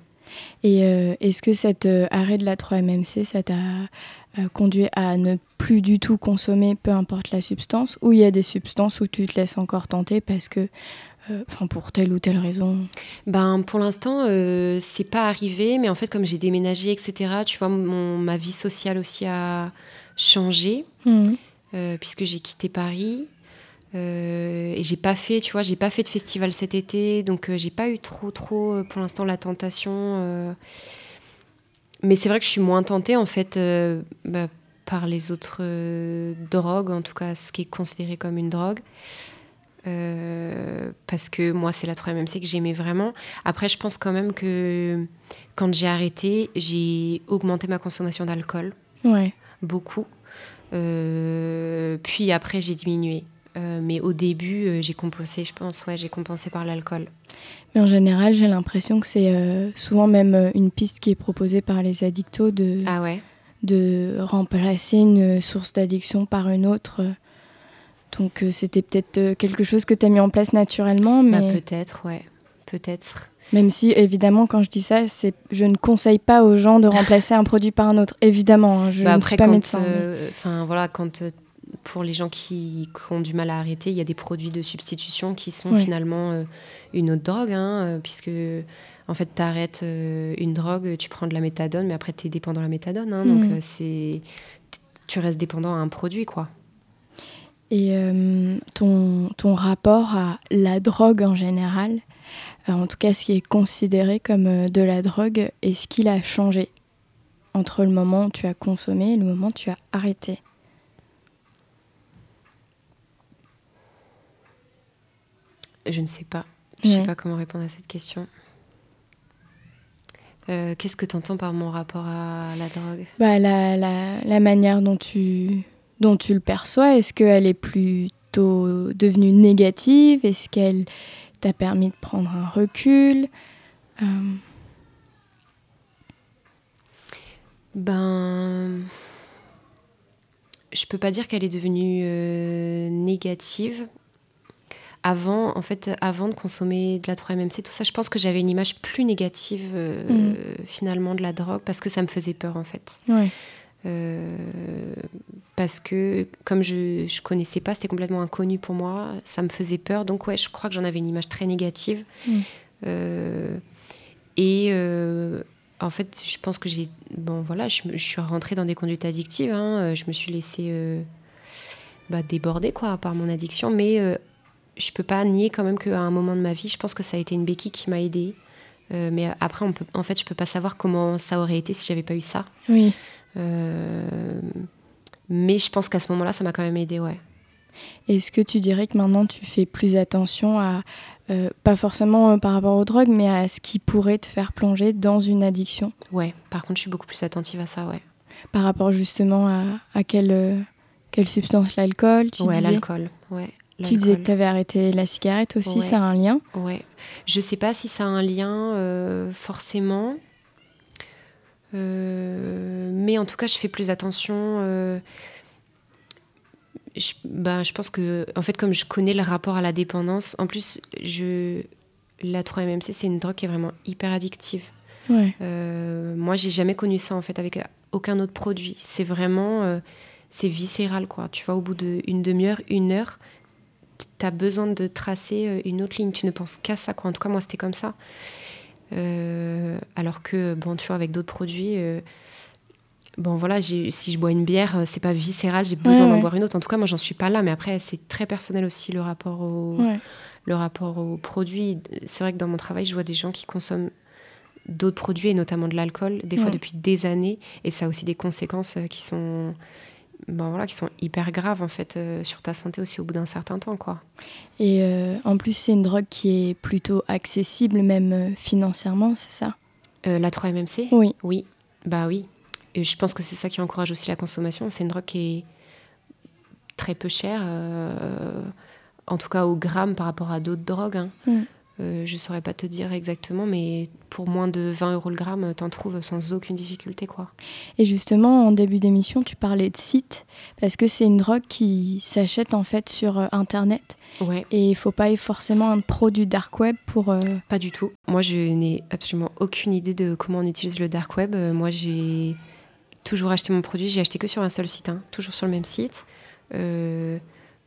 Et euh, est-ce que cet euh, arrêt de la 3-MMC, ça t'a euh, conduit à ne plus du tout consommer, peu importe la substance, ou il y a des substances où tu te laisses encore tenter parce que, enfin, pour telle ou telle raison Ben, pour l'instant, c'est pas arrivé, mais en fait, comme j'ai déménagé, etc., tu vois, mon, ma vie sociale aussi a changé, mmh. puisque j'ai quitté Paris. Euh, et j'ai pas fait, tu vois, j'ai pas fait de festival cet été, donc euh, j'ai pas eu trop, trop, euh, pour l'instant, la tentation. Mais c'est vrai que je suis moins tentée, en fait, bah, par les autres drogues, en tout cas, ce qui est considéré comme une drogue. Parce que moi, c'est la 3 MC que j'aimais vraiment. Après, je pense quand même que quand j'ai arrêté, j'ai augmenté ma consommation d'alcool. Ouais. Beaucoup. puis après, j'ai diminué. Euh, mais au début, euh, j'ai compensé, je pense, ouais, j'ai compensé par l'alcool. Mais en général, j'ai l'impression que c'est euh, souvent même une piste qui est proposée par les addictos de, ah ouais. de remplacer une source d'addiction par une autre. Donc c'était peut-être quelque chose que tu as mis en place naturellement. Bah, mais... peut-être, ouais, peut-être. Même si, évidemment, quand je dis ça, je ne conseille pas aux gens de remplacer un produit par un autre. Évidemment, hein, je bah, ne suis pas médecin. Enfin, voilà, quand pour les gens qui, ont du mal à arrêter, il y a des produits de substitution qui sont finalement euh, une autre drogue, hein, euh, puisque en fait, tu arrêtes euh, une drogue, tu prends de la méthadone, mais après, tu es dépendant de la méthadone. Hein, Donc, mm. c'est tu restes dépendant à un produit, quoi. Et ton, ton rapport à la drogue en général, en tout cas ce qui est considéré comme de la drogue, est-ce qu'il a changé entre le moment où tu as consommé et le moment où tu as arrêté? Je ne sais pas. Je ne sais pas comment répondre à cette question. Euh, qu'est-ce que tu entends par mon rapport à la drogue? Bah, la, la, la, manière dont tu, dont tu le perçois, est-ce qu'elle est plutôt devenue négative? Est-ce qu'elle t'a permis de prendre un recul? Euh... Ben. Je peux pas dire qu'elle est devenue euh, négative. avant, en fait, avant de consommer de la 3-MMC, tout ça, je pense que j'avais une image plus négative mm. finalement de la drogue parce que ça me faisait peur en fait. Parce que comme je ne connaissais pas, c'était complètement inconnu pour moi, ça me faisait peur. Donc ouais, je crois que j'en avais une image très négative. Mm. et en fait, je pense que j'ai. Bon, voilà, je, suis rentrée dans des conduites addictives. Hein. Euh, je me suis laissée euh, bah, déborder quoi, par mon addiction. Mais euh, je peux pas nier quand même qu'à un moment de ma vie, je pense que ça a été une béquille qui m'a aidée. mais après, on peut, en fait, je peux pas savoir comment ça aurait été si j'avais pas eu ça. Oui. Mais je pense qu'à ce moment-là, ça m'a quand même aidée, ouais. Est-ce que tu dirais que maintenant tu fais plus attention à, euh, pas forcément euh, par rapport aux drogues, mais à ce qui pourrait te faire plonger dans une addiction? Ouais, par contre, je suis beaucoup plus attentive à ça, ouais. Par rapport justement à, à quelle, euh, quelle substance? L'alcool tu Ouais, l'alcool, ouais. Tu disais que tu avais arrêté la cigarette aussi, ça a un lien? Ouais. Je sais pas si ça a un lien forcément. Mais en tout cas, je fais plus attention je, bah, je pense que, en fait, comme je connais le rapport à la dépendance, en plus, je, la 3-MMC, c'est une drogue qui est vraiment hyper addictive. Ouais. Euh, moi, j'ai jamais connu ça, en fait, avec aucun autre produit. C'est vraiment, euh, c'est viscéral, quoi. Tu vois, au bout d'une demi-heure, une heure, tu as besoin de tracer euh, une autre ligne. Tu ne penses qu'à ça, quoi. En tout cas, moi, c'était comme ça. Euh, alors que, bon, tu vois, avec d'autres produits bon voilà, si je bois une bière, euh, c'est pas viscéral, j'ai besoin d'en boire une autre. En tout cas, moi, j'en suis pas là, mais après, c'est très personnel aussi le rapport au, le rapport au produit. C'est vrai que dans mon travail, je vois des gens qui consomment d'autres produits et notamment de l'alcool, des fois depuis des années, et ça a aussi des conséquences euh, qui sont ben voilà, qui sont hyper graves en fait euh, sur ta santé aussi au bout d'un certain temps quoi. Et en plus c'est une drogue qui est plutôt accessible même financièrement, c'est ça? La 3-MMC Oui. Oui, bah oui. Et je pense que c'est ça qui encourage aussi la consommation. C'est une drogue qui est très peu chère, euh, en tout cas au gramme par rapport à d'autres drogues. Hein. Mm. Euh, je ne saurais pas te dire exactement, mais pour moins de 20 euros le gramme, t'en trouves sans aucune difficulté. quoi. Et justement, en début d'émission, tu parlais de sites, parce que c'est une drogue qui s'achète en fait sur euh, Internet. Ouais. Et il faut pas forcément un pro du dark web pour... Pas du tout. Moi, je n'ai absolument aucune idée de comment on utilise le dark web. moi, j'ai toujours acheté mon produit. J'ai acheté que sur un seul site, hein, toujours sur le même site. Euh,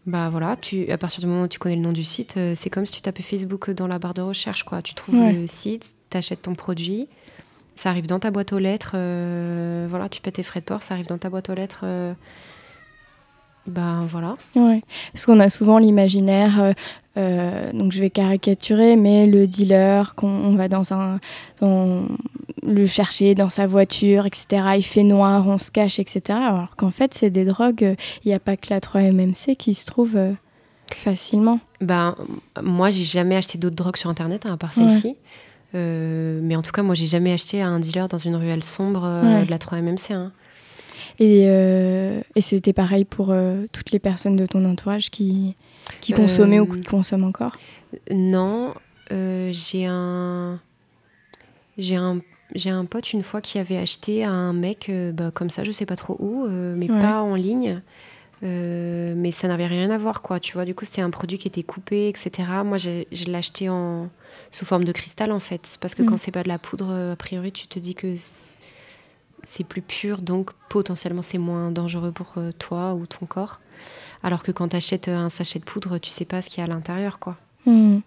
bah voilà, tu, à partir du moment où tu connais le nom du site, euh, c'est comme si tu tapais Facebook dans la barre de recherche. Quoi. Tu trouves le site, tu achètes ton produit, ça arrive dans ta boîte aux lettres. Euh, voilà, tu paies tes frais de port, ça arrive dans ta boîte aux lettres. ben voilà. Ouais. Parce qu'on a souvent l'imaginaire, donc je vais caricaturer, mais le dealer, qu'on va dans un, dans le chercher dans sa voiture, etc. Il fait noir, on se cache, etc. Alors qu'en fait, c'est des drogues, il n'y a pas que la 3-MMC qui se trouve euh, facilement. Ben, moi, j'ai jamais acheté d'autres drogues sur Internet, hein, à part celle-ci. Euh, mais en tout cas, moi, j'ai jamais acheté à un dealer dans une ruelle sombre euh, de la 3-MMC. Hein. Et, et c'était pareil pour toutes les personnes de ton entourage qui, qui consommaient ou qui consomment encore? Non, j'ai un... J'ai un j'ai un pote une fois qui avait acheté à un mec euh, bah, comme ça, je sais pas trop où, euh, mais pas en ligne. Euh, mais ça n'avait rien à voir, quoi. Tu vois, du coup, c'était un produit qui était coupé, etc. Moi, je l'ai acheté en, sous forme de cristal, en fait. Parce que quand mm. c'est pas de la poudre, a priori, tu te dis que c'est plus pur, donc potentiellement, c'est moins dangereux pour toi ou ton corps. Alors que quand tu achètes un sachet de poudre, tu sais pas ce qu'il y a à l'intérieur, quoi. Mm.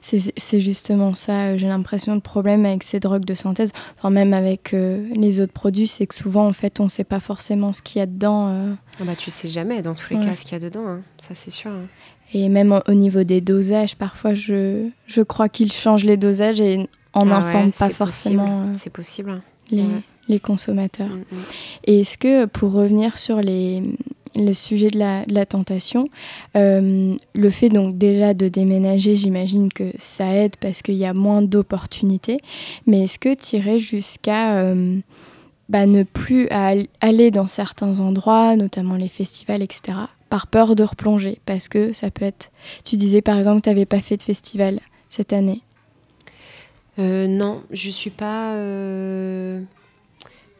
C'est justement ça, euh, j'ai l'impression, le problème avec ces drogues de synthèse, enfin même avec euh, les autres produits, c'est que souvent, en fait, on ne sait pas forcément ce qu'il y a dedans. Euh. Ah bah, tu sais jamais, dans tous les cas, ce qu'il y a dedans, hein. ça c'est sûr. Hein. Et même au niveau des dosages, parfois, je, je crois qu'ils changent les dosages et en ah informent pas forcément c'est possible. Hein. Les, consommateurs. Mm, mm. Et est-ce que, pour revenir sur les, le sujet de la, tentation. Euh, le fait donc déjà de déménager, j'imagine que ça aide parce qu'il y a moins d'opportunités. Mais est-ce que irais jusqu'à euh, bah, ne plus aller dans certains endroits, notamment les festivals, etc., par peur de replonger? Parce que ça peut être... Tu disais par exemple que tu n'avais pas fait de festival cette année. Euh, non, je suis pas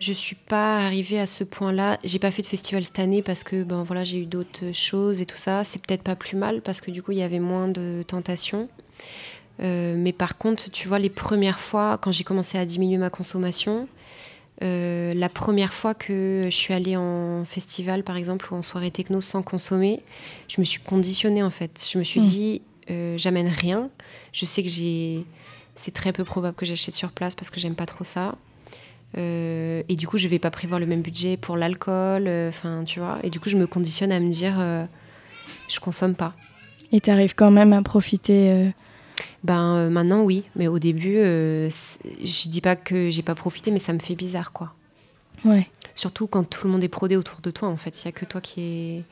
je suis pas arrivée à ce point-là. J'ai pas fait de festival cette année parce que ben voilà, j'ai eu d'autres choses et tout ça. C'est peut-être pas plus mal parce que du coup, il y avait moins de tentations. Euh, mais par contre, tu vois, les premières fois, quand j'ai commencé à diminuer ma consommation, euh, la première fois que je suis allée en festival, par exemple, ou en soirée techno sans consommer, je me suis conditionnée en fait. Je me suis mmh. dit, euh, j'amène rien. Je sais que j'ai, c'est très peu probable que j'achète sur place parce que j'aime pas trop ça. Euh, et du coup, je vais pas prévoir le même budget pour l'alcool. Euh, enfin, tu vois. Et du coup, je me conditionne à me dire, je consomme pas. Et tu arrives quand même à profiter Ben maintenant, oui. Mais au début, je dis pas que j'ai pas profité, mais ça me fait bizarre, quoi. Ouais. Surtout quand tout le monde est prodé autour de toi, en fait. Il y a que toi qui est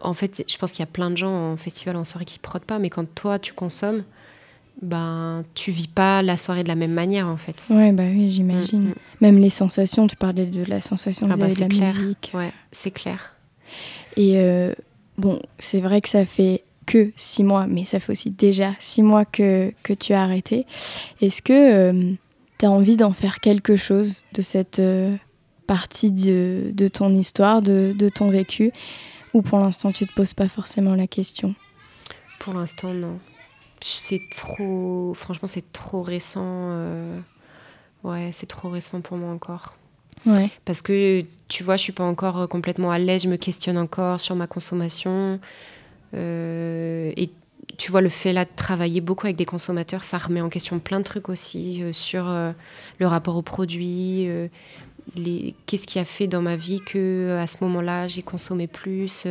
en fait, je pense qu'il y a plein de gens en festival, en soirée qui prodent pas, mais quand toi tu consommes, ben tu vis pas la soirée de la même manière en fait. Ouais, bah oui, j'imagine. Mm, mm. Même les sensations, tu parlais de la sensation ah bah, de la musique. Ouais, c'est clair. Et euh, bon, c'est vrai que ça fait que six mois, mais ça fait aussi déjà six mois que, que tu as arrêté. Est-ce que euh, tu as envie d'en faire quelque chose de cette euh, partie de, de, ton histoire, de, de ton vécu? Ou pour l'instant, tu te poses pas forcément la question? Pour l'instant, non. C'est trop. Franchement, c'est trop récent. Euh, ouais, c'est trop récent pour moi encore. Ouais. Parce que tu vois, je suis pas encore euh, complètement à l'aise. Je me questionne encore sur ma consommation. Euh, et tu vois, le fait là de travailler beaucoup avec des consommateurs, ça remet en question plein de trucs aussi sur le rapport aux produits, qu'est-ce qui a fait dans ma vie que à ce moment-là j'ai consommé plus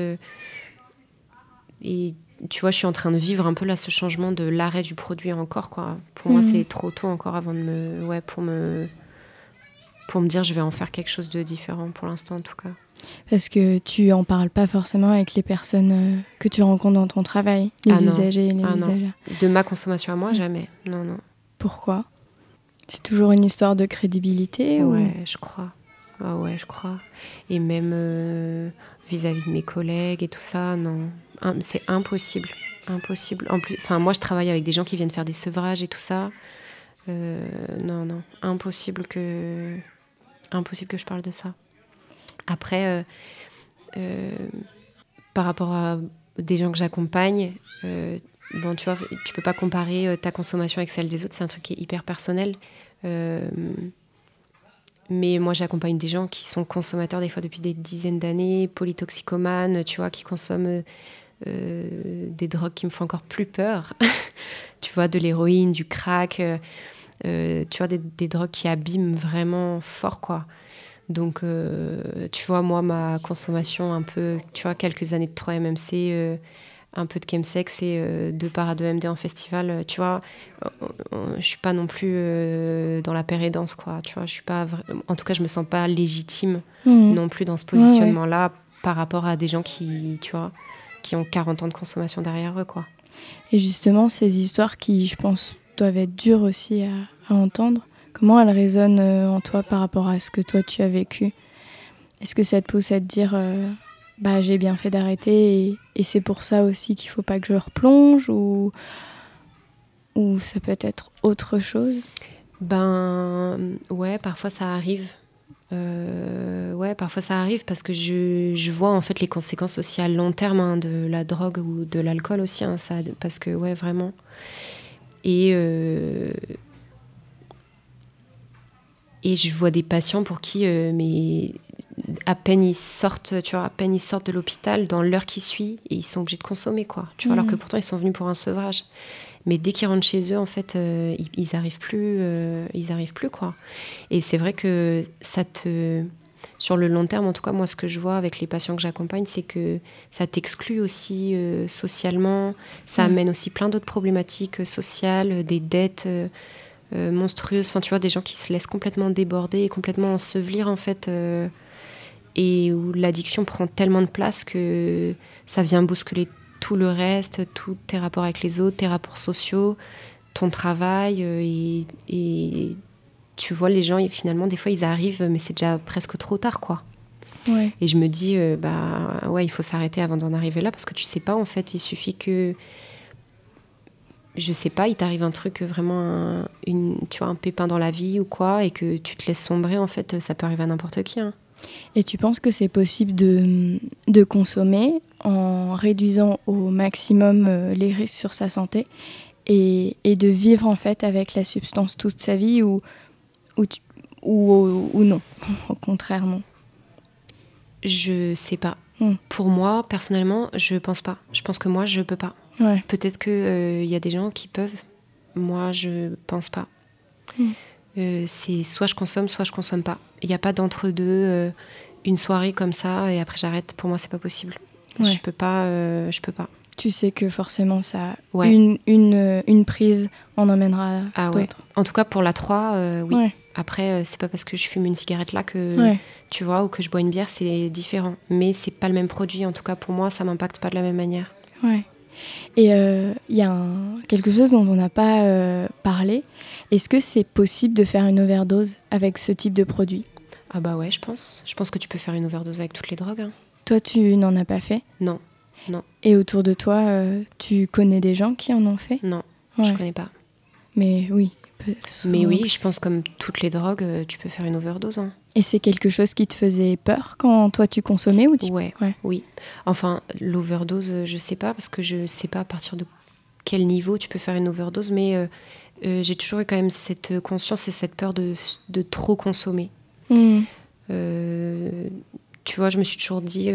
et tu vois je suis en train de vivre un peu là ce changement de l'arrêt du produit encore quoi. Pour moi mhm. c'est trop tôt encore avant de me ouais pour me pour me dire je vais en faire quelque chose de différent pour l'instant en tout cas. Parce que tu en parles pas forcément avec les personnes euh, que tu rencontres dans ton travail les ah usagers les ah usagers de ma consommation à moi jamais. Non non. Pourquoi? C'est toujours une histoire de crédibilité Ouais, je crois. Ah ouais, je crois. Et même euh, vis-à-vis de mes collègues et tout ça, non. C'est impossible. Impossible. En plus, enfin, moi, je travaille avec des gens qui viennent faire des sevrages et tout ça. Euh, non, non. Impossible que... Impossible que je parle de ça. Après, euh, par rapport à des gens que j'accompagne, bon, tu vois, tu peux pas comparer euh, ta consommation avec celle des autres, c'est un truc qui est hyper personnel. Euh, mais moi, j'accompagne des gens qui sont consommateurs des fois depuis des dizaines d'années, polytoxicomanes, tu vois, qui consomment euh, des drogues qui me font encore plus peur. tu vois, de l'héroïne, du crack, tu vois, des, des, drogues qui abîment vraiment fort, quoi. Donc, tu vois, moi, ma consommation un peu, tu vois, quelques années de 3-MMC un peu de chemsex et euh, deux paras de MD en festival, euh, tu vois, je suis pas non plus euh, dans la pérédance, quoi, tu vois, je suis pas, en tout cas, je me sens pas légitime mmh. non plus dans ce positionnement-là par rapport à des gens qui, tu vois, qui ont 40 ans de consommation derrière eux, quoi. Et justement, ces histoires qui, je pense, doivent être dures aussi à, à entendre, comment elles résonnent en toi par rapport à ce que toi tu as vécu? Est-ce que ça te pousse à te dire bah, j'ai bien fait d'arrêter et, c'est pour ça aussi qu'il faut pas que je replonge ou, ou ça peut être autre chose? Ben ouais, parfois ça arrive. Euh, ouais, parfois ça arrive parce que je, je, vois en fait les conséquences aussi à long terme hein, de la drogue ou de l'alcool aussi, hein, ça, parce que ouais, vraiment. Et, euh, et je vois des patients pour qui euh, mais à peine ils sortent, tu vois, à peine ils sortent de l'hôpital, dans l'heure qui suit, et ils sont obligés de consommer, quoi. Tu vois, alors que mhm. pourtant ils sont venus pour un sevrage. Mais dès qu'ils rentrent chez eux, en fait, euh, ils, ils, arrivent plus, euh, ils arrivent plus, quoi. Et c'est vrai que ça te, sur le long terme, en tout cas, moi, ce que je vois avec les patients que j'accompagne, c'est que ça t'exclut aussi euh, socialement. Ça mhm. amène aussi plein d'autres problématiques sociales, des dettes. monstrueuses, enfin tu vois des gens qui se laissent complètement déborder et complètement ensevelir en fait et où l'addiction prend tellement de place que ça vient bousculer tout le reste, tous tes rapports avec les autres, tes rapports sociaux, ton travail. Euh, et, tu vois, les gens, finalement, des fois, ils arrivent, mais c'est déjà presque trop tard, quoi. Et je me dis, euh, bah ouais, il faut s'arrêter avant d'en arriver là, parce que tu sais pas, en fait, il suffit que je sais pas, il t'arrive un truc vraiment, un, une, tu vois, un pépin dans la vie ou quoi, et que tu te laisses sombrer, en fait, ça peut arriver à n'importe qui. Hein. Et tu penses que c'est possible de, de, consommer en réduisant au maximum euh, les risques sur sa santé et, et, de vivre en fait avec la substance toute sa vie ou, ou, ou, ou non? Au contraire, non. Je sais pas. Hmm. Pour moi, personnellement, je pense pas. Je pense que moi, je peux pas. Ouais. Peut-être qu'il il euh, y a des gens qui peuvent. Moi, je pense pas. Hmm. Euh, c'est soit je consomme, soit je consomme pas. Il n'y a pas d'entre-deux, euh, une soirée comme ça et après j'arrête. Pour moi, c'est pas possible. Je peux pas. je peux pas. Tu sais que forcément, ça, une, une, une, prise en emmènera ah, d'autres. En tout cas, pour la 3, oui. Après, c'est pas parce que je fume une cigarette là que tu vois ou que je bois une bière, c'est différent. Mais c'est pas le même produit. En tout cas, pour moi, ça m'impacte pas de la même manière. Ouais. Et il euh, y a quelque chose dont on n'a pas euh, parlé. Est-ce que c'est possible de faire une overdose avec ce type de produit? Ah bah ouais, je pense. Je pense que tu peux faire une overdose avec toutes les drogues. Hein. Toi, tu n'en as pas fait? Non, non. Et autour de toi, euh, tu connais des gens qui en ont fait? Non, je connais pas. Mais oui. Mais oui, je pense comme toutes les drogues, tu peux faire une overdose. Hein. Et c'est quelque chose qui te faisait peur quand toi tu consommais ou tu... ouais, oui. Enfin, l'overdose, je sais pas parce que je sais pas à partir de quel niveau tu peux faire une overdose, mais euh, euh, j'ai toujours eu quand même cette conscience et cette peur de, de trop consommer. Hmm. Euh, tu vois, je me suis toujours dit,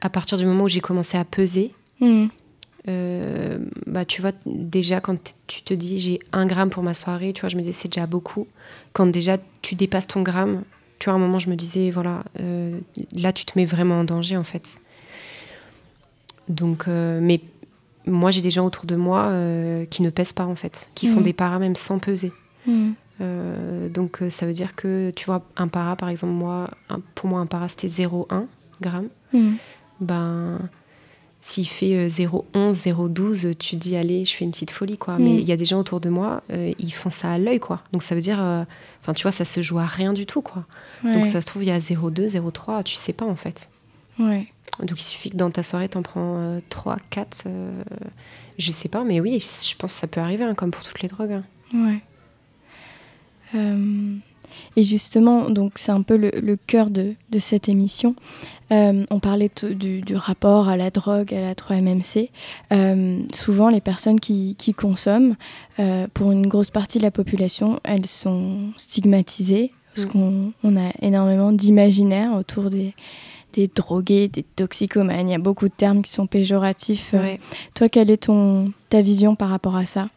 à partir du moment où j'ai commencé à peser, hmm. Euh, bah, tu vois, déjà, quand tu te dis j'ai un gramme pour ma soirée, tu vois, je me disais c'est déjà beaucoup. Quand déjà tu dépasses ton gramme, tu vois, à un moment, je me disais, voilà, euh, là, tu te mets vraiment en danger, en fait. Donc, euh, mais moi, j'ai des gens autour de moi qui ne pèsent pas, en fait, qui font mm. des paras même sans peser. Mm. donc, ça veut dire que, tu vois, un para, par exemple, moi, pour moi, un para, c'était 0,1 gramme. Mm. Ben s'il fait 0,11, 0,12, tu dis allez, je fais une petite folie quoi. Mais mm. il y a des gens autour de moi, euh, ils font ça à l'œil quoi. Donc ça veut dire, euh, enfin tu vois, ça se joue à rien du tout quoi. Donc ça se trouve il y a 0,2, 0,3, tu sais pas en fait. Ouais. Donc il suffit que dans ta soirée t'en prends 3, 4, euh, je sais pas, mais oui, je pense que ça peut arriver hein, comme pour toutes les drogues. Hein. Ouais. Et justement, donc c'est un peu le, cœur de, cette émission. Euh, on parlait du, rapport à la drogue, à la 3-MMC. Euh, souvent, les personnes qui, consomment, euh, pour une grosse partie de la population, elles sont stigmatisées, parce mm. qu'on a énormément d'imaginaires autour des, drogués, des toxicomanes. Il y a beaucoup de termes qui sont péjoratifs. toi, quelle est ton, ta vision par rapport à ça?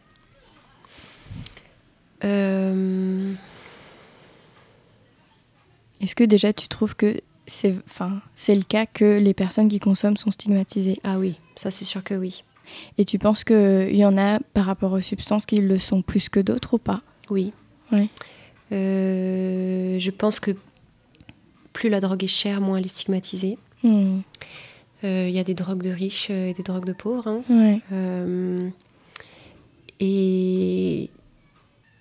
Est-ce que déjà tu trouves que c'est enfin, le cas que les personnes qui consomment sont stigmatisées? Ah oui, ça c'est sûr que oui. Et tu penses qu'il y en a par rapport aux substances qui le sont plus que d'autres ou pas? Oui. Ouais. Euh, je pense que plus la drogue est chère, moins elle est stigmatisée. Hmm. Euh, il y a des drogues de riches et des drogues de pauvres. Hein. Ouais. Euh, et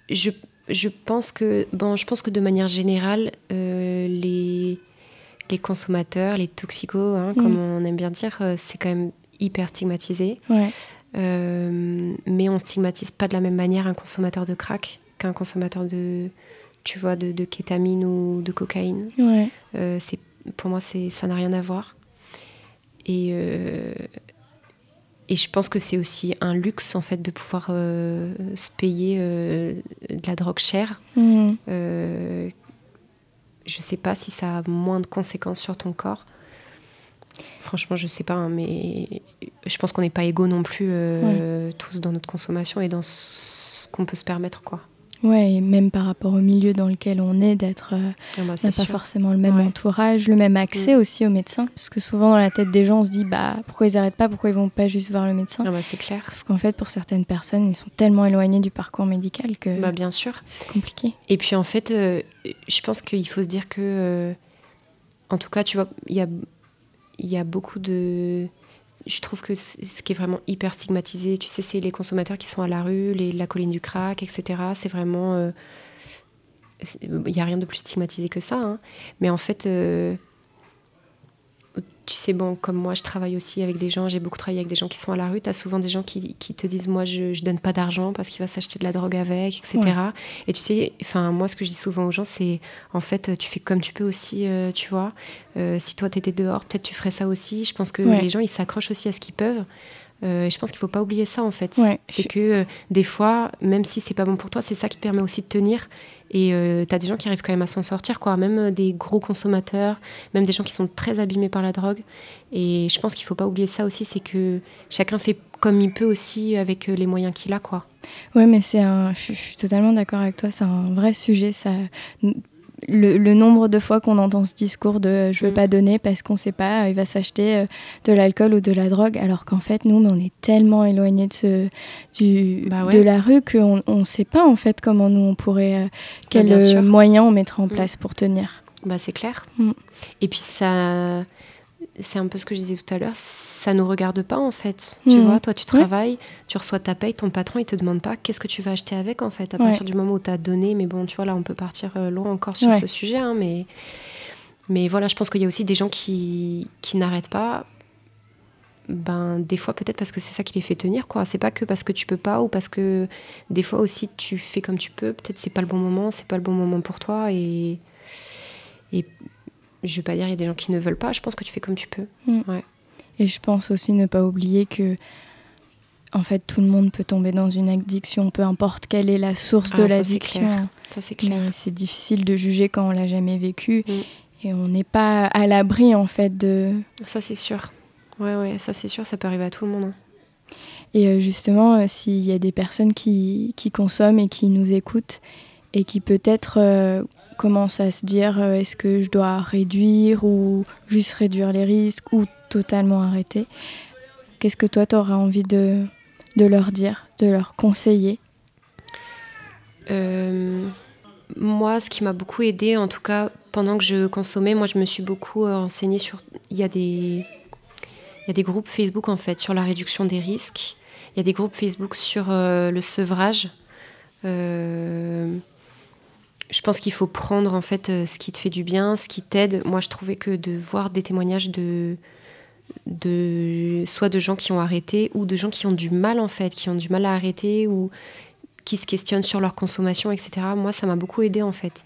je, je pense que, bon, je pense que de manière générale, euh, les, les consommateurs, les toxicos, hein, comme mm. on aime bien dire, euh, c'est quand même hyper stigmatisé. Euh, mais on stigmatise pas de la même manière un consommateur de crack qu'un consommateur de, tu vois, de, de kétamine ou de cocaïne. c'est, pour moi, c'est, ça n'a rien à voir. Et, et je pense que c'est aussi un luxe en fait de pouvoir euh, se payer euh, de la drogue chère. Mmh. Euh, je sais pas si ça a moins de conséquences sur ton corps. Franchement, je sais pas, hein, mais je pense qu'on n'est pas égaux non plus euh, tous dans notre consommation et dans ce qu'on peut se permettre, quoi. Ouais, et même par rapport au milieu dans lequel on est, d'être, euh, ah bah, n'a pas forcément le même entourage, le même accès mm. aussi aux médecins, parce que souvent dans la tête des gens, on se dit bah pourquoi ils n'arrêtent pas, pourquoi ils vont pas juste voir le médecin? Ah bah, c'est clair. Sauf qu'en fait, pour certaines personnes, ils sont tellement éloignés du parcours médical que. Bah bien sûr. C'est compliqué. Et puis en fait, euh, je pense qu'il faut se dire que, euh, en tout cas, tu vois, il y a, y a beaucoup de je trouve que ce qui est vraiment hyper stigmatisé, tu sais, c'est les consommateurs qui sont à la rue, les, la colline du crack, etc. C'est vraiment. Euh, il n'y a rien de plus stigmatisé que ça. Hein. Mais en fait, euh, tu sais, bon, comme moi, je travaille aussi avec des gens, j'ai beaucoup travaillé avec des gens qui sont à la rue. Tu as souvent des gens qui, qui te disent Moi, je, je donne pas d'argent parce qu'il va s'acheter de la drogue avec, etc. Et tu sais, enfin, moi, ce que je dis souvent aux gens, c'est en fait, tu fais comme tu peux aussi, euh, tu vois. Euh, si toi, tu étais dehors, peut-être tu ferais ça aussi. Je pense que les gens, ils s'accrochent aussi à ce qu'ils peuvent. Euh, et je pense qu'il faut pas oublier ça en fait. c'est que des fois, même si c'est pas bon pour toi, c'est ça qui te permet aussi de tenir. Et euh, tu as des gens qui arrivent quand même à s'en sortir, quoi. Même euh, des gros consommateurs, même des gens qui sont très abîmés par la drogue. Et je pense qu'il faut pas oublier ça aussi, c'est que chacun fait comme il peut aussi avec euh, les moyens qu'il a. Ouais, mais c'est un. Je suis totalement d'accord avec toi. C'est un vrai sujet. Ça le, nombre de fois qu'on entend ce discours de euh, je veux mm. pas donner parce qu'on sait pas, euh, il va s'acheter euh, de l'alcool ou de la drogue, alors qu'en fait, nous, on est tellement éloignés de, ce, du, bah de la rue qu'on ne sait pas en fait comment nous on pourrait, quels bah, moyens on mettrait en mm. place pour tenir. Bah, c'est clair. Mm. Et puis ça c'est un peu ce que je disais tout à l'heure, ça nous regarde pas en fait. Tu hmm. vois, toi tu travailles, tu reçois ta paye, ton patron il te demande pas qu'est-ce que tu vas acheter avec en fait, à partir du moment où tu as donné. Mais bon, tu vois, là on peut partir euh, loin encore sur ce sujet, hein, mais, mais voilà, je pense qu'il y a aussi des gens qui, qui n'arrêtent pas. Ben, des fois peut-être parce que c'est ça qui les fait tenir quoi c'est pas que parce que tu peux pas ou parce que des fois aussi tu fais comme tu peux peut-être c'est pas le bon moment c'est pas le bon moment pour toi et et je vais pas dire il y a des gens qui ne veulent pas, je pense que tu fais comme tu peux. Mm. Et je pense aussi ne pas oublier que en fait tout le monde peut tomber dans une addiction, peu importe quelle est la source de ah, l'addiction. Mais c'est difficile de juger quand on l'a jamais vécu mm. et on n'est pas à l'abri en fait de. Ça c'est sûr. Ouais ouais, ça c'est sûr, ça peut arriver à tout le monde. Hein. Et euh, justement, euh, s'il y a des personnes qui, qui, consomment et qui nous écoutent et qui peut-être euh, commence à se dire euh, est-ce que je dois réduire ou juste réduire les risques ou totalement arrêter? Qu'est-ce que toi, tu auras envie de, leur dire, de leur conseiller? Euh, Moi, ce qui m'a beaucoup aidé, en tout cas pendant que je consommais, moi je me suis beaucoup euh, renseignée sur... Il y a des... Groupes Facebook en fait sur la réduction des risques. Il y a des groupes Facebook sur le sevrage. Je pense qu'il faut prendre en fait euh, ce qui te fait du bien, ce qui t'aide. Moi, je trouvais que de voir des témoignages de, de soit de gens qui ont arrêté ou de gens qui ont du mal en fait, qui ont du mal à arrêter ou qui se questionnent sur leur consommation, etc. Moi, ça m'a beaucoup aidé en fait.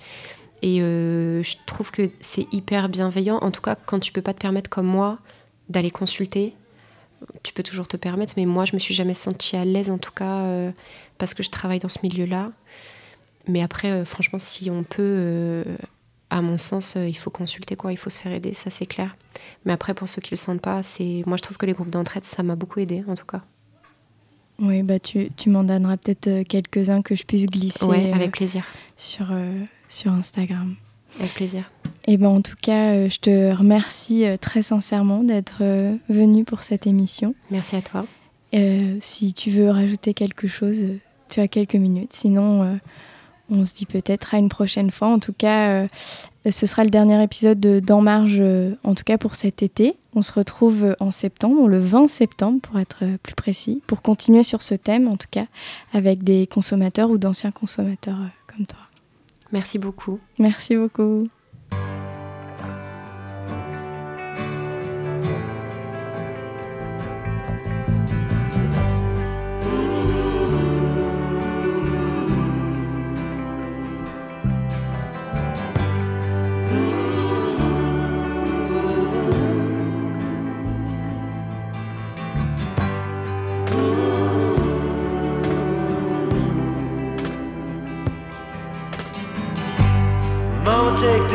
Et euh, je trouve que c'est hyper bienveillant. En tout cas, quand tu peux pas te permettre comme moi d'aller consulter, tu peux toujours te permettre. Mais moi, je me suis jamais sentie à l'aise en tout cas euh, parce que je travaille dans ce milieu-là. Mais après, euh, franchement, si on peut, euh, à mon sens, euh, il faut consulter, quoi. Il faut se faire aider, ça c'est clair. Mais après, pour ceux qui le sentent pas, c'est, moi je trouve que les groupes d'entraide, ça m'a beaucoup aidé, en tout cas. Oui, bah tu, tu m'en donneras peut-être quelques-uns que je puisse glisser. Ouais, avec plaisir. Sur, sur Instagram. Avec plaisir. Et ben en tout cas, je te remercie très sincèrement d'être venu pour cette émission. Merci à toi. si tu veux rajouter quelque chose, tu as quelques minutes. Sinon, on se dit peut-être à une prochaine fois. En tout cas, euh, ce sera le dernier épisode de Dans Marge, euh, en tout cas pour cet été. On se retrouve euh, en septembre, le 20 septembre pour être plus précis, pour continuer sur ce thème, en tout cas, avec des consommateurs ou d'anciens consommateurs comme toi. Merci beaucoup. Merci beaucoup.